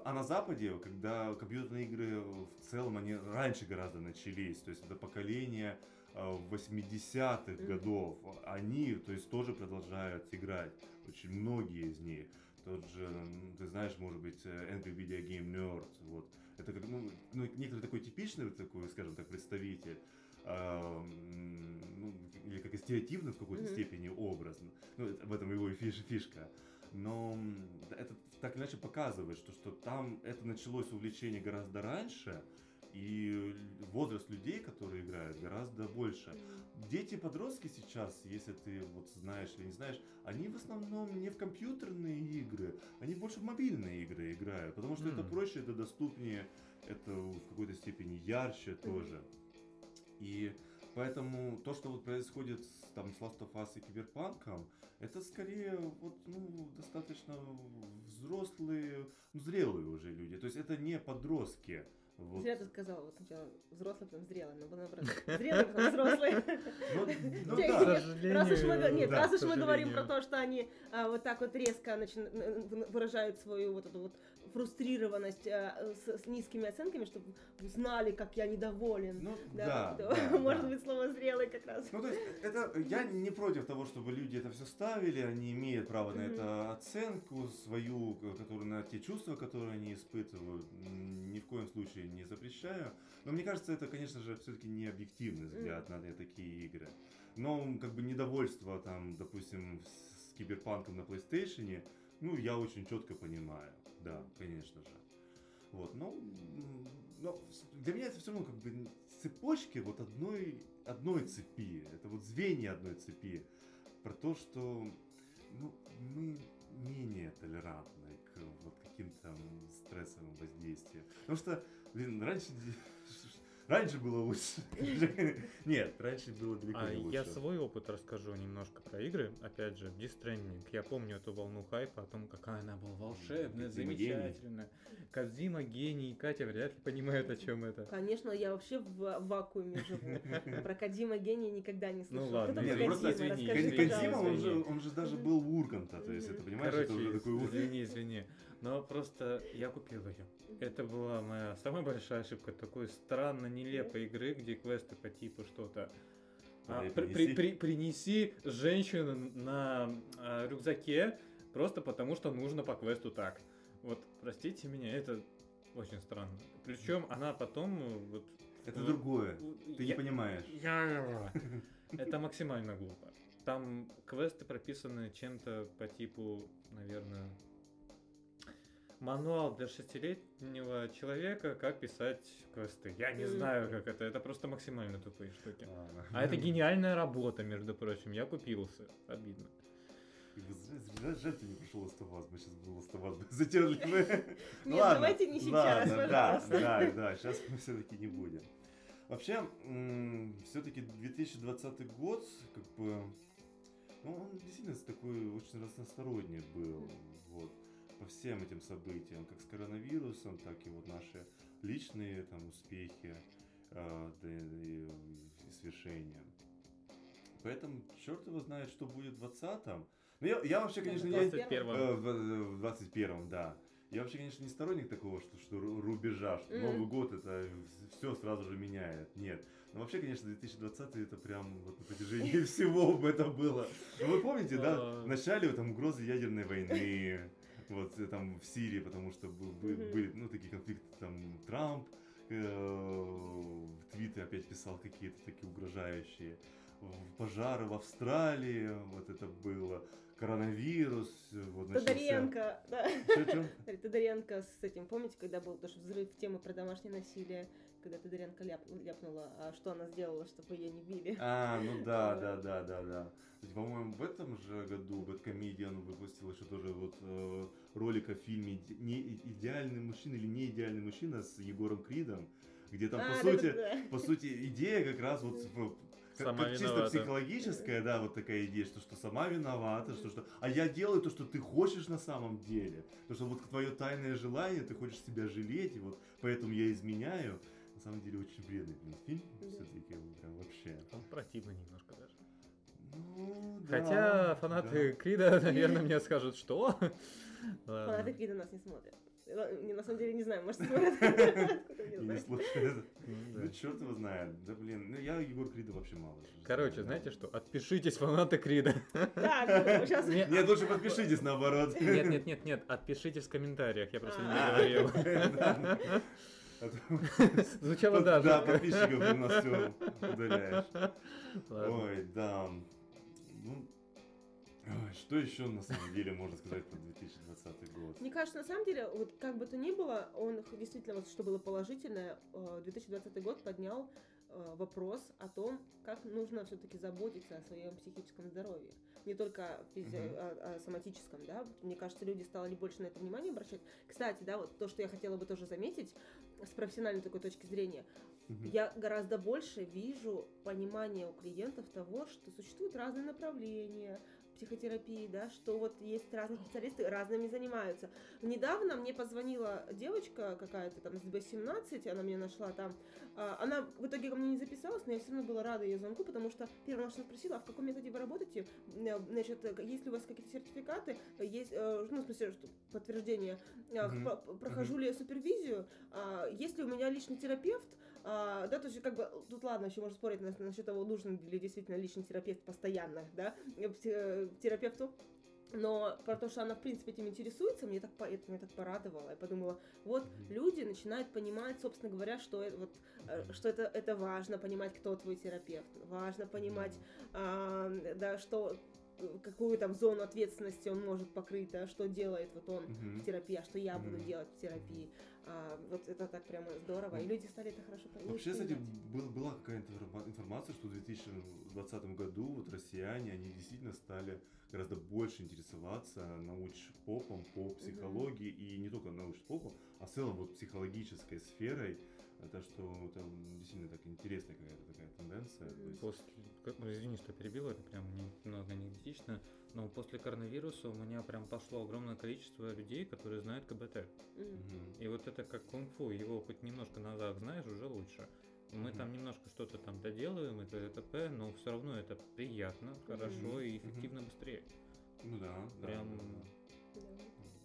Speaker 2: э, а на Западе, когда компьютерные игры в целом, они раньше гораздо начались, то есть это поколение э, 80-х
Speaker 3: Мгм.
Speaker 2: годов, они, то есть, тоже продолжают играть, очень многие из них. Тот же, ты знаешь, может быть, э, Angry Video Game Nerd, вот. Это как, ну, ну, некоторый такой типичный, вот такой, скажем так, представитель, а, ну, или как и стереотивно в какой-то
Speaker 3: Мгм.
Speaker 2: степени образно. Ну, это- в этом его и фиш- фишка. Но это так иначе показывает, что, что там это началось увлечение гораздо раньше, и возраст людей, которые играют, гораздо больше. Дети, подростки сейчас, если ты вот знаешь или не знаешь, они в основном не в компьютерные игры, они больше в мобильные игры играют, потому что это
Speaker 1: М.
Speaker 2: проще, это доступнее, это в какой-то степени ярче тоже. И поэтому то, что вот происходит с, там, с Last of Us и Киберпанком, это скорее вот, ну, достаточно взрослые, ну, зрелые уже люди. То есть это не подростки. Вот.
Speaker 3: Зря ты сказала, вот сначала взрослый, потом зрелый, но было наоборот. Зрелый, потом взрослый.
Speaker 2: Ну, ну
Speaker 3: Те-
Speaker 2: да.
Speaker 1: К
Speaker 3: нет,
Speaker 1: сожалению,
Speaker 3: Раз уж мы, го- нет,
Speaker 2: да,
Speaker 3: раз
Speaker 1: к
Speaker 3: уж мы говорим про то, что они а, вот так вот резко выражают свою вот эту вот фрустрированность а, с, с низкими оценками, чтобы знали, как я недоволен.
Speaker 2: Ну,
Speaker 3: Да,
Speaker 2: да, да,
Speaker 3: может
Speaker 2: да.
Speaker 3: быть, слово зрелый как раз.
Speaker 2: Ну, то есть, это, я не против того, чтобы люди это все ставили, они имеют право на
Speaker 3: Мгм.
Speaker 2: это оценку свою, которую, на те чувства, которые они испытывают, ни в коем случае не запрещаю. Но мне кажется, это, конечно же, все-таки не объективный взгляд на такие игры. Но, как бы, недовольство, там, допустим, с киберпанком на PlayStation, ну, я очень четко понимаю, да, конечно же. Вот, но с- для меня это все равно как бы цепочки вот одной, одной цепи. Это вот звенья одной цепи. Про то, что ну, мы менее толерантны к вот каким-то стрессовым воздействиям. Потому что, блин, раньше, раньше было лучше. Нет, раньше было далеко
Speaker 1: А
Speaker 2: не лучше.
Speaker 1: я свой опыт расскажу немножко про игры. Опять же, Stranding. Я помню эту волну хайпа о том, какая она была волшебная,
Speaker 2: Кодзима гений.
Speaker 1: замечательная. Кадзима гений, Катя вряд ли понимает, о чем это.
Speaker 3: Конечно, я вообще в вакууме живу. Про Кадима гения никогда не слышала.
Speaker 1: Ну ладно,
Speaker 2: Нет,
Speaker 3: такой
Speaker 2: просто
Speaker 1: извини,
Speaker 2: Кодзима, он же, он же даже был у Урганта, то есть это, понимаешь,
Speaker 1: Короче,
Speaker 2: это уже такой уровень.
Speaker 1: извини, извини. Но просто я купил ее. Это была моя самая большая ошибка такой странно нелепой игры, где квесты по типу что-то. а,
Speaker 2: Подай,
Speaker 1: при- при-
Speaker 2: принеси.
Speaker 1: при- принеси женщину на а, рюкзаке просто потому, что нужно по квесту так. Вот, простите меня, это очень странно. Причем она потом э, вот.
Speaker 2: Это
Speaker 1: ну,
Speaker 2: другое. Ты не
Speaker 1: я-
Speaker 2: понимаешь.
Speaker 1: я- Это максимально глупо. Там квесты прописаны чем-то по типу, наверное, мануал для шестилетнего человека, как писать квесты. Я не знаю, как это. Это просто максимально тупые штуки.
Speaker 2: Ладно.
Speaker 1: А это гениальная работа, между прочим. Я купился. Обидно.
Speaker 2: Жаль, жаль, ты не пришел Ластоваз, мы сейчас бы бы затерли бы. Ну
Speaker 3: Нет, давайте не сейчас,
Speaker 2: да,
Speaker 3: пожалуйста.
Speaker 2: да, да, сейчас мы все-таки не будем. Вообще, все-таки 2020 год, как бы, ну, он действительно такой очень разносторонний был, вот, по всем этим событиям, как с коронавирусом, так и вот наши личные там успехи, э, и, и свершения. Поэтому черт его знает, что будет в 20-м. Ну, я, я вообще, конечно, я,
Speaker 1: 21
Speaker 2: Э, В, в 21-м, да. Я вообще, конечно, не сторонник такого, что, что ру- рубежа, что
Speaker 3: Мгм.
Speaker 2: Новый год это все сразу же меняет. Нет. Но вообще, конечно, 2020 это прям вот на протяжении всего бы это было. Ну, вы помните, да, в начале там угрозы ядерной войны, вот э, там в Сирии, потому что были, ну, такие конфликты, там Трамп э, в твиттере опять писал какие-то такие угрожающие. пожары в Австралии, вот это было, коронавирус, вот начался.
Speaker 3: Тодоренко, да.
Speaker 2: Чё, чё?
Speaker 3: Тодоренко с этим, помните, когда был тоже взрыв темы про домашнее насилие, когда Тодоренко ляп, ляпнула, а что она сделала, чтобы ее не били?
Speaker 2: А, ну да, да, да, да, да. По-моему, в этом же году Бэткомедиан выпустил еще тоже вот э, ролик о фильме «Иде- не идеальный мужчина или не идеальный мужчина с Егором Кридом, где там,
Speaker 3: А,
Speaker 2: по
Speaker 3: да,
Speaker 2: сути,
Speaker 3: да,
Speaker 2: по сути, идея как раз вот как,
Speaker 1: Сама
Speaker 2: как чисто
Speaker 1: виновата.
Speaker 2: психологическая, да, вот такая идея, что, что сама виновата, что, что, а я делаю то, что ты хочешь на самом деле, то, что вот твое тайное желание, ты хочешь себя жалеть, и вот поэтому я изменяю. На самом деле очень вредный блин, фильм,
Speaker 3: Да.
Speaker 2: все-таки прям вообще.
Speaker 1: Он противный немножко даже.
Speaker 2: Ну, да,
Speaker 1: Хотя фанаты Крида, наверное, мне скажут, что?
Speaker 3: Фанаты. Крида нас не смотрят. Э, На самом деле не знаю, может смотрят.
Speaker 2: Да. И не
Speaker 3: знаю.
Speaker 2: слушает.
Speaker 1: Ну, да.
Speaker 2: Ну, черт его знает. Да, блин, ну я Егор Крида вообще мало.
Speaker 1: Короче, знаете что? Отпишитесь, фанаты Крида.
Speaker 3: Сейчас...
Speaker 1: Не-
Speaker 2: Нет, лучше подпишитесь наоборот.
Speaker 1: Нет, нет, нет, нет, отпишитесь в комментариях, я просто не
Speaker 3: А.
Speaker 1: Звучало
Speaker 2: Да,
Speaker 1: даже.
Speaker 2: подписчиков у нас все удаляешь. Ой, да. Ну, что еще на самом деле можно сказать про 2020 год?
Speaker 3: Мне кажется, на самом деле, вот как бы то ни было, он действительно, вот что было положительное, э, 2020 год поднял э, вопрос о том, как нужно все-таки заботиться о своем психическом здоровье. Не только физи-
Speaker 2: Мгм.
Speaker 3: о, о соматическом, да. Мне кажется, люди стали больше на это внимание обращать. Кстати, да, вот то, что я хотела бы тоже заметить с профессиональной такой точки зрения,
Speaker 2: Мгм.
Speaker 3: я гораздо больше вижу понимание у клиентов того, что существуют разные направления психотерапии, да, что вот есть разные специалисты, разными занимаются. Недавно мне позвонила девочка какая-то там с B17, она меня нашла там. А, Она в итоге ко мне не записалась, но я все равно была рада ее звонку, потому что первое, что спросила, а в каком методе вы работаете? Э, Значит, есть ли у вас какие-то сертификаты? Есть, э, ну, в смысле, что подтверждение. По- Прохожу ли я супервизию? А, Есть ли у меня личный терапевт? А, да, то есть как бы тут ладно, еще можно спорить на- насчет того, нужен ли действительно личный терапевт постоянно, да, э, э, терапевту. Но про то, что она, в принципе, этим интересуется, мне так, это меня так порадовало. Я подумала, вот
Speaker 2: Мгм.
Speaker 3: люди начинают понимать, собственно говоря, что, это, вот, э, что это, это важно, понимать, кто твой терапевт. Важно понимать, а, да, что какую там зону ответственности он может покрыть, да, что делает вот он
Speaker 2: Мгм.
Speaker 3: в терапии, а что я буду
Speaker 2: Мгм.
Speaker 3: делать в терапии. А, вот это так прямо здорово. И люди стали это хорошо понимать.
Speaker 2: Вообще, кстати, был- была какая-то информа- информация, что в 2020 году вот россияне, они действительно стали гораздо больше интересоваться научпопом по психологии, и не только научпопом, а в целом вот психологической сферой. Это что там действительно так интересная какая-то такая тенденция. то есть-
Speaker 1: После, как- ну, извини, что перебил, это прям немного неэтично, но после коронавируса у меня прям пошло огромное количество людей, которые знают КБТ.
Speaker 3: Мгм.
Speaker 1: И вот это как кунг-фу, его хоть немножко назад знаешь, уже лучше. Мы
Speaker 2: Мгм.
Speaker 1: там немножко что-то там доделываем, это ТП, но все равно это приятно, хорошо и эффективно быстрее.
Speaker 2: Ну да.
Speaker 1: Прям
Speaker 3: Да.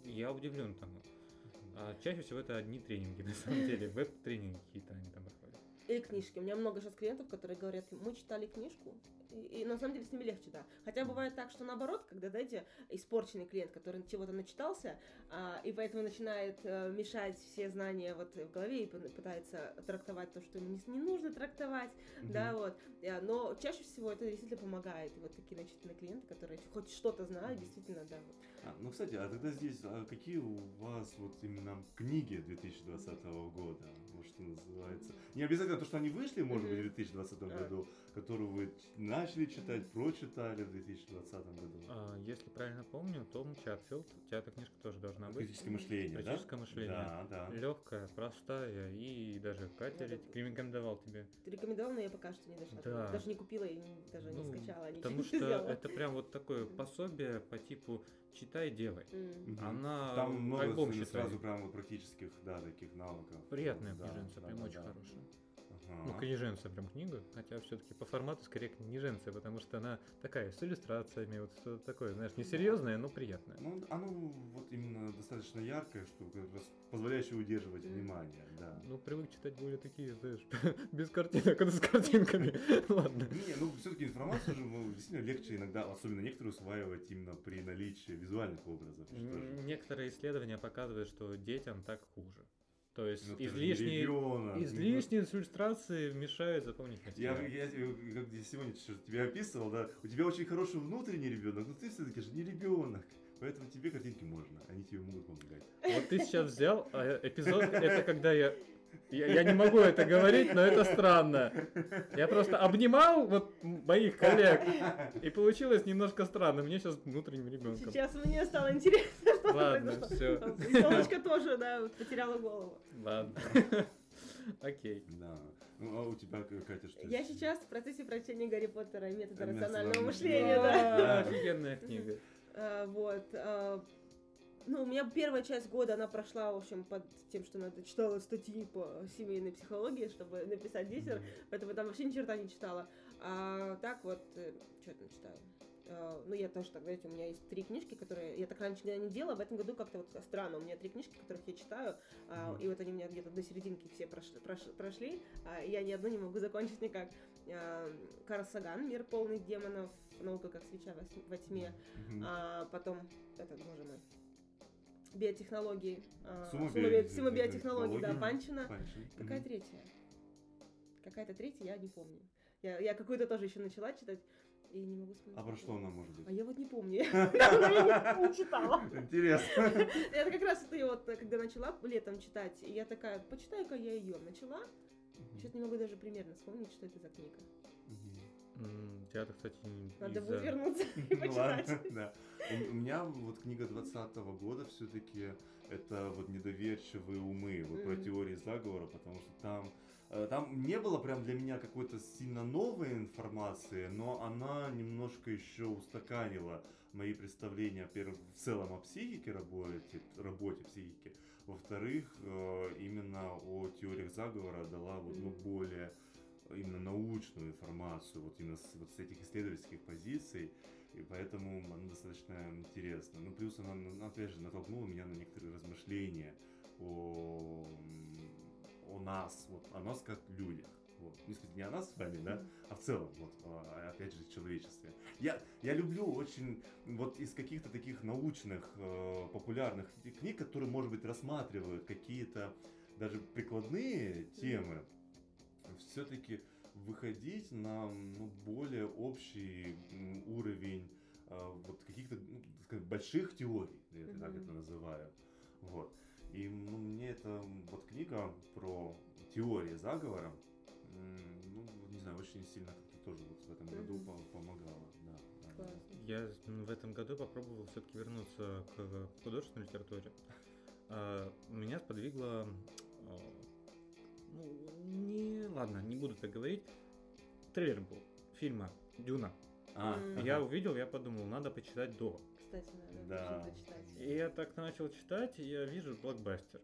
Speaker 1: я удивлен тому.
Speaker 2: Мгм.
Speaker 1: А чаще всего это одни тренинги, на самом деле, веб-тренинги какие-то они там проходят.
Speaker 3: И книжки. У меня много сейчас клиентов, которые говорят, мы читали книжку, и, и на самом деле с ними легче, да. Хотя бывает так, что наоборот, когда, знаете, испорченный клиент, который чего-то начитался, а, и поэтому начинает э, мешать все знания вот в голове и пы- пытается трактовать то, что ему не, не нужно трактовать, да,
Speaker 2: Мгм.
Speaker 3: вот. Э, Но чаще всего это действительно помогает. Вот такие начитанные клиенты, которые хоть что-то знают, действительно, да. вот.
Speaker 2: А, ну, кстати, а тогда здесь, а какие у вас вот именно книги 2020 года, вот что называется? Не обязательно то, что они вышли, может быть, в
Speaker 3: Мгм.
Speaker 2: 2020
Speaker 3: А.
Speaker 2: году, которую вы начали читать, прочитали в 2020 году.
Speaker 1: А, если правильно помню, Том Чатфилд, у тебя эта книжка тоже должна быть.
Speaker 2: Критическое мышление, да?
Speaker 1: Критическое мышление.
Speaker 2: Да, да.
Speaker 1: Легкая, простая, и даже Катя
Speaker 3: Да,
Speaker 1: ре-
Speaker 3: да.
Speaker 1: рекомендовал тебе.
Speaker 3: Ты рекомендовал, но я пока что не дошла.
Speaker 1: Да.
Speaker 3: Даже не купила и даже
Speaker 1: Ну,
Speaker 3: не скачала. ничего
Speaker 1: Потому что это прям вот такое пособие по типу читай, делай. Она
Speaker 2: Там много
Speaker 1: альбом
Speaker 2: сразу прям вот практических, да, таких навыков.
Speaker 1: Приятная
Speaker 2: Да,
Speaker 1: книженца,
Speaker 2: да,
Speaker 1: прям
Speaker 2: да,
Speaker 1: очень
Speaker 2: да.
Speaker 1: хорошая.
Speaker 2: Ага.
Speaker 1: Ну, книженция прям книга, хотя все-таки по формату скорее книженция, потому что она такая, с иллюстрациями, вот что-то такое, знаешь, несерьезное, но приятное.
Speaker 2: Ну, оно вот именно достаточно яркое, что как раз позволяющее удерживать внимание, да.
Speaker 1: Ну, привык читать более такие, знаешь, без картинок, а с картинками. Ладно.
Speaker 2: Не, ну все-таки информацию же ну, действительно легче иногда, особенно некоторые усваивать именно при наличии визуальных образов. что
Speaker 1: Некоторые исследования показывают, что детям так хуже. То есть
Speaker 2: Ну,
Speaker 1: излишние, излишние иллюстрации мешают запомнить
Speaker 2: Я,
Speaker 1: материал.
Speaker 2: я, я- как я сегодня что тебя описывал, да, у тебя очень хороший внутренний ребенок, но ты все-таки же не ребенок. Поэтому тебе картинки можно, они тебе могут помогать.
Speaker 1: Вот ты сейчас взял а, эпизод, это когда я, я... Я не могу это говорить, но это странно. Я просто обнимал вот моих коллег, и получилось немножко странно. Мне сейчас внутренним ребенком.
Speaker 3: Сейчас мне стало интересно, что
Speaker 1: Ладно,
Speaker 3: произошло.
Speaker 1: всё.
Speaker 3: Елочка тоже, да, вот потеряла голову.
Speaker 1: Ладно. Окей.
Speaker 2: Да. Ну, а у тебя, Катя, что?
Speaker 3: Я сейчас в процессе прочтения Гарри Поттера и метода рационального
Speaker 2: мышления.
Speaker 3: да.
Speaker 1: Офигенная книга.
Speaker 3: А, Вот. Ну, у меня первая часть года, она прошла, в общем, под тем, что надо читала статьи по семейной психологии, чтобы написать диссер, поэтому там вообще ни черта не читала. А так вот, что я там читаю? А, Ну, я тоже так, знаете, у меня есть три книжки, которые я так раньше никогда не делала, в этом году как-то вот странно, у меня три книжки, которых я читаю, а,
Speaker 2: Мгм.
Speaker 3: и вот они у меня где-то до серединки все прошли, прош- прошли, а я ни одну не могу закончить никак. А, Карл Саган «Мир полный демонов», «Наука как свеча во тьме», а потом, этот, боже мой, биотехнологии. а,
Speaker 2: Сумма
Speaker 3: сумма
Speaker 2: био-
Speaker 3: би- сумма биотехнологий, да. Панчина.
Speaker 2: Панчин.
Speaker 3: Какая
Speaker 2: Мгм.
Speaker 3: третья? Какая-то третья, я не помню. Я, я какую-то тоже еще начала читать и не могу вспомнить.
Speaker 2: А про что она может
Speaker 3: А
Speaker 2: быть?
Speaker 3: я вот не помню. Я не- читала.
Speaker 2: Интересно.
Speaker 3: Это как раз это вот, когда начала летом читать, я такая, почитаю-ка я ее. Начала, сейчас не могу даже примерно вспомнить, что это за книга.
Speaker 1: Театр, кстати, не-
Speaker 3: Надо будет вернуться и почитать.
Speaker 2: да. У, меня вот книга 20 года все-таки это вот недоверчивые умы, вот про теории заговора, потому что там э, там не было прям для меня какой-то сильно новой информации, но она немножко еще устаканила мои представления, во-первых, в целом о психике работе, работе психики, во-вторых, э, именно о теориях заговора дала вот, ну, более именно научную информацию, вот именно с, вот с этих исследовательских позиций, и поэтому она достаточно интересна. Ну, плюс она, ну, опять же, натолкнула меня на некоторые размышления о, о нас, вот, о нас как людях. Вот. Не, сказать, не о нас с вами, да, а в целом, вот, а, опять же, в человечестве. Я, я люблю очень вот из каких-то таких научных, э, популярных книг, которые, может быть, рассматривают какие-то даже прикладные темы, все-таки выходить на ну, более общий уровень э, вот каких-то ну, сказать, больших теорий, я это так это называю. Вот. И ну, мне эта вот книга про теории заговора, ну, не знаю, очень сильно как-то тоже вот в этом году по- помогала. Да, да.
Speaker 1: Я в этом году попробовал все-таки вернуться к художественной литературе. А, Меня сподвигло... Ну, не... Ладно, не буду так говорить. Трейлер был фильма «Дюна».
Speaker 2: А,
Speaker 3: М.
Speaker 2: ага.
Speaker 1: Я увидел, я подумал, надо почитать до.
Speaker 3: Кстати, надо
Speaker 2: Да.
Speaker 3: тоже прочитать.
Speaker 1: И я так начал читать, и я вижу блокбастер.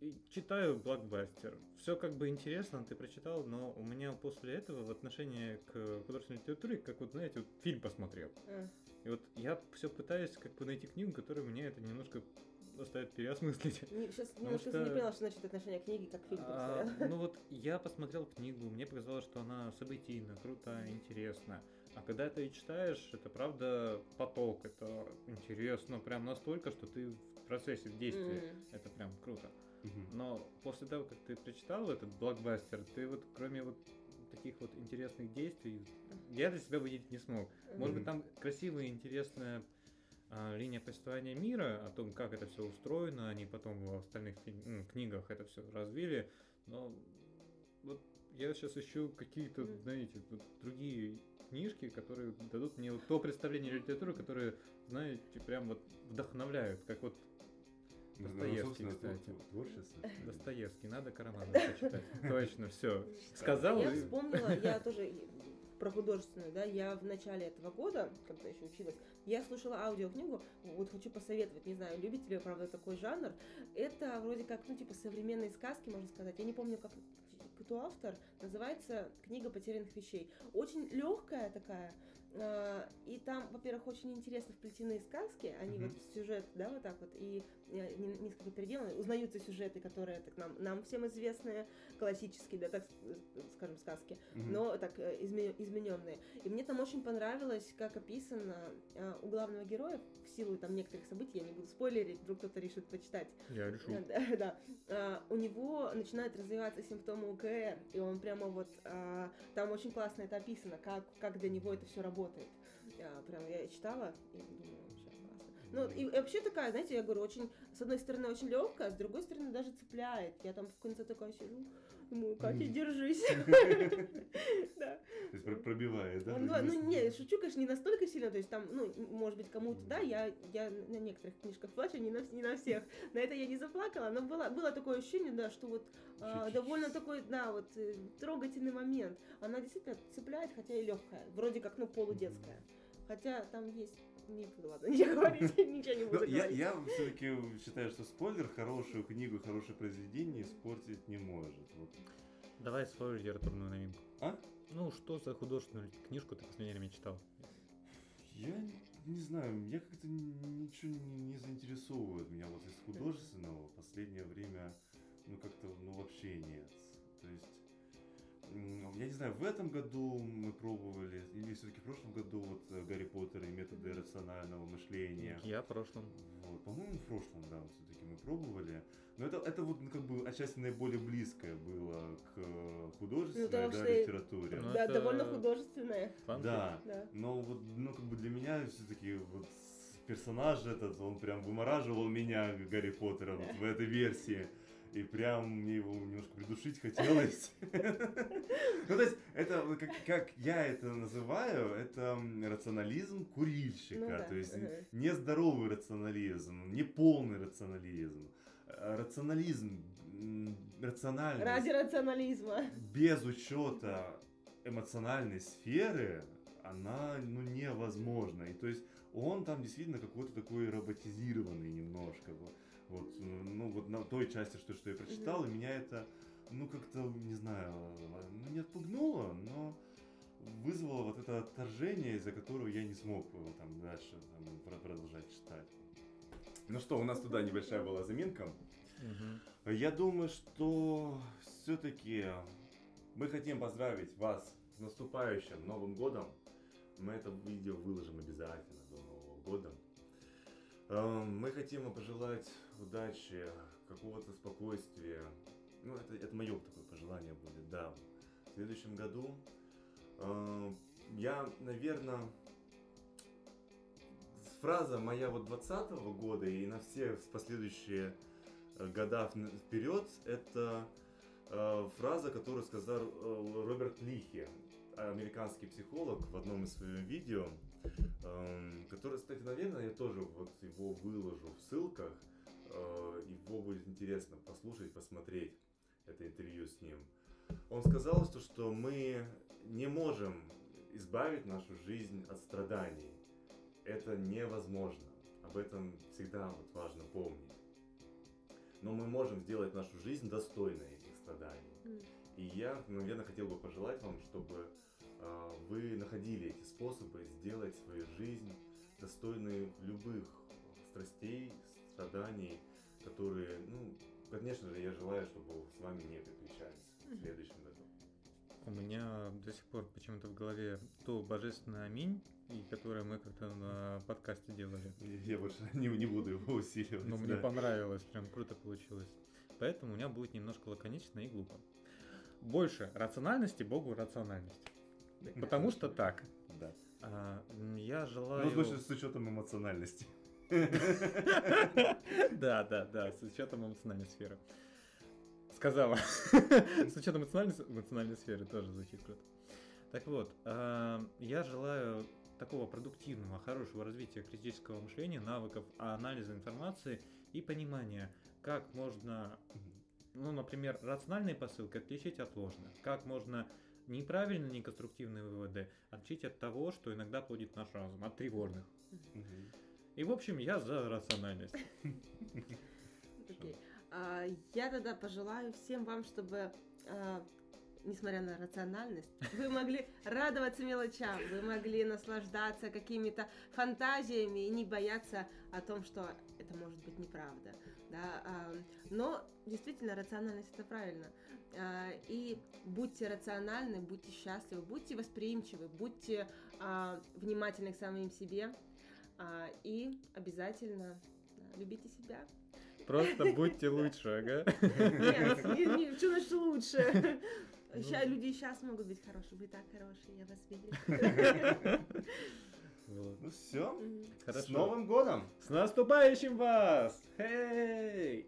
Speaker 1: И читаю блокбастер. Все как бы интересно, ты прочитал, но у меня после этого в отношении к художественной литературе, как вот, знаете, вот фильм посмотрел.
Speaker 3: А,
Speaker 1: И вот я все пытаюсь как бы найти книгу, которая меня это немножко заставит переосмыслить.
Speaker 3: не- Сейчас
Speaker 1: Потому
Speaker 3: немножко
Speaker 1: что-
Speaker 3: не поняла, что значит отношение к книге как к фильму.
Speaker 1: А, ну вот я посмотрел книгу, мне показалось, что она событийна, круто, интересна. А когда ты читаешь, это правда поток, это интересно прям настолько, что ты в процессе, в действии.
Speaker 3: М.
Speaker 1: Это прям круто.
Speaker 2: Мгм.
Speaker 1: Но после того, как ты прочитал этот блокбастер, ты вот кроме вот таких вот интересных действий, я для себя выделить не смог. Может быть, там красивая, интересная линия повествования мира, о том, как это все устроено, они потом в остальных ну, книгах это все развили, но вот я сейчас ищу какие-то, знаете, вот другие книжки, которые дадут мне вот то представление литературы, которое, знаете, прям вот вдохновляют, как вот
Speaker 2: Ну, ну,
Speaker 1: Достоевский,
Speaker 2: собственно,
Speaker 1: кстати.
Speaker 2: твор- творчество.
Speaker 1: Достоевский, надо Карамазова почитать. Точно, все. Сказал
Speaker 3: Я
Speaker 1: и-
Speaker 3: вспомнила, я тоже про художественную, да, я в начале этого года, когда еще училась, я слушала аудиокнигу, вот хочу посоветовать, не знаю, любите ли вы, правда, такой жанр. Это вроде как, ну, типа современные сказки, можно сказать. Я не помню, как кто автор. Называется «Книга потерянных вещей». Очень легкая такая, А, И там, во-первых, очень интересно вплетены сказки, они
Speaker 2: Мгм.
Speaker 3: вот в сюжет, да, вот так вот, и э, несколько переделаны, узнаются сюжеты, которые так нам, нам всем известные, классические, да, так с- скажем, сказки,
Speaker 2: Мгм.
Speaker 3: но так э, изме- измененные. И мне там очень понравилось, как описано э, у главного героя, в силу там некоторых событий, я не буду спойлерить, вдруг кто-то решит почитать,
Speaker 1: Я решу.
Speaker 3: Э, Да, да. А, у него начинают развиваться симптомы УКР, и он прямо вот а, там очень классно это описано, как, как для него это все работает. Прям я читала и думаю. Ну, и, и вообще такая, знаете, я говорю, очень, с одной стороны, очень легкая, с другой стороны, даже цепляет. Я там в конце такая сижу, думаю, Катя, держись.
Speaker 2: То есть про- пробивает, да?
Speaker 3: Ну, не, шучу, конечно, не настолько сильно, то есть там, ну, может быть, кому-то, да, я, на некоторых книжках плачу, не на, всех, на это я не заплакала, но было, такое ощущение, да, что вот а, довольно такой, да, вот э, трогательный момент. Она действительно цепляет, хотя и легкая, вроде как, ну, полудетская. Хотя там есть, не буду, ладно, ничего говорить, ничего не
Speaker 2: Ну,
Speaker 3: буду
Speaker 2: я,
Speaker 3: говорить.
Speaker 2: я все-таки считаю, что спойлер хорошую книгу, хорошее произведение испортить не может.
Speaker 1: Давай свою литературную новинку.
Speaker 2: А?
Speaker 1: Ну, что за художественную книжку ты последнее время читал?
Speaker 2: Я не, знаю, я как-то ничего не, не заинтересовывает меня вот из художественного в последнее время, ну как-то, ну вообще нет. То есть, я не знаю, в этом году мы пробовали, или все-таки в прошлом году вот э, Гарри Поттер и методы рационального мышления.
Speaker 1: Я в прошлом.
Speaker 2: Вот, по-моему, в прошлом, да, все-таки мы пробовали. Но это, это вот ну, как бы отчасти наиболее близкое было к э, художественной
Speaker 3: потому
Speaker 2: да,
Speaker 3: что
Speaker 2: литературе.
Speaker 1: Ну,
Speaker 3: Да,
Speaker 1: это-
Speaker 3: довольно художественная,
Speaker 1: Фанфик.
Speaker 2: Да.
Speaker 3: да.
Speaker 2: Но вот, ну, как бы для меня все-таки вот персонаж этот, он прям вымораживал меня, Гарри Поттера, вот в этой версии. И прям мне его немножко придушить хотелось. Ну, то есть, это, как, я это называю, это рационализм
Speaker 3: Ну
Speaker 2: курильщика.
Speaker 3: да,
Speaker 2: То есть, нездоровый рационализм, не полный рационализм. А Рационализм, м, рациональность
Speaker 3: Ради рационализма.
Speaker 2: без учета эмоциональной сферы, она ну, невозможна. И то есть он там действительно какой-то такой роботизированный немножко. Вот, вот, ну вот на той части, что, что я прочитал, и меня это, ну как-то, не знаю, ну не отпугнуло, но вызвало вот это отторжение, из-за которого я не смог э, там дальше там, про- продолжать читать. Ну что, у нас туда небольшая была заминка.
Speaker 1: Мгм.
Speaker 2: Я думаю, что все-таки мы хотим поздравить вас с наступающим Новым годом. Мы это видео выложим обязательно до Нового года. Эм, Мы хотим пожелать удачи, какого-то спокойствия. Ну, это, это мое такое пожелание будет, да. В следующем году эм, я, наверное, фраза моя вот 20 года и на все последующие э, года вперед, это э, фраза, которую сказал э, Роберт Лихи, американский психолог в одном из своих видео, эм, который, кстати, наверное, я тоже вот его выложу в ссылках, э, его будет интересно послушать, посмотреть это интервью с ним. Он сказал, что, что мы не можем избавить нашу жизнь от страданий. Это невозможно. Об этом всегда вот важно помнить. Но мы можем сделать нашу жизнь достойной этих страданий. И я, наверное, хотел бы пожелать вам, чтобы э, вы находили эти способы сделать свою жизнь достойной любых страстей, страданий, которые, ну, конечно же, я желаю, чтобы с вами не приключались в следующем году.
Speaker 1: У меня до сих пор почему-то в голове то божественное аминь, и которое мы как-то на подкасте делали.
Speaker 2: Я больше не, не буду его усиливать.
Speaker 1: Но мне
Speaker 2: да.
Speaker 1: понравилось, прям круто получилось. Поэтому у меня будет немножко лаконично и глупо. Больше рациональности, Богу рациональность. Потому что так.
Speaker 2: Да.
Speaker 1: А, я желаю...
Speaker 2: Ну, слушай, с учетом эмоциональности.
Speaker 1: Да, да, да, с учетом эмоциональной сферы. Сказала. С учетом эмоциональной, сферы тоже звучит круто. Так вот, а, я желаю такого продуктивного, хорошего развития критического мышления, навыков анализа информации и понимания, как можно, ну, например, рациональные посылки отличить от ложных, как можно неправильные, неконструктивные выводы отличить от того, что иногда плодит наш разум, от тревожных.
Speaker 2: Мгм.
Speaker 1: И, в общем, я за рациональность.
Speaker 3: Окей. А, Я тогда пожелаю всем вам, чтобы а, несмотря на рациональность, вы могли радоваться мелочам, вы могли наслаждаться какими-то фантазиями и не бояться о том, что это может быть неправда. Да? а, Но действительно рациональность это правильно. И будьте рациональны, будьте счастливы, будьте восприимчивы, будьте внимательны к самим себе и обязательно любите себя.
Speaker 1: Просто будьте лучше, ага.
Speaker 3: Нет, не, не, что значит лучше?
Speaker 1: Ну.
Speaker 3: Ща, люди сейчас могут быть хорошие, вы так хорошие, я вас верю.
Speaker 1: Вот.
Speaker 2: Ну все.
Speaker 3: Мгм.
Speaker 2: С
Speaker 1: Хорошо.
Speaker 2: Новым годом!
Speaker 1: С наступающим вас! Хей!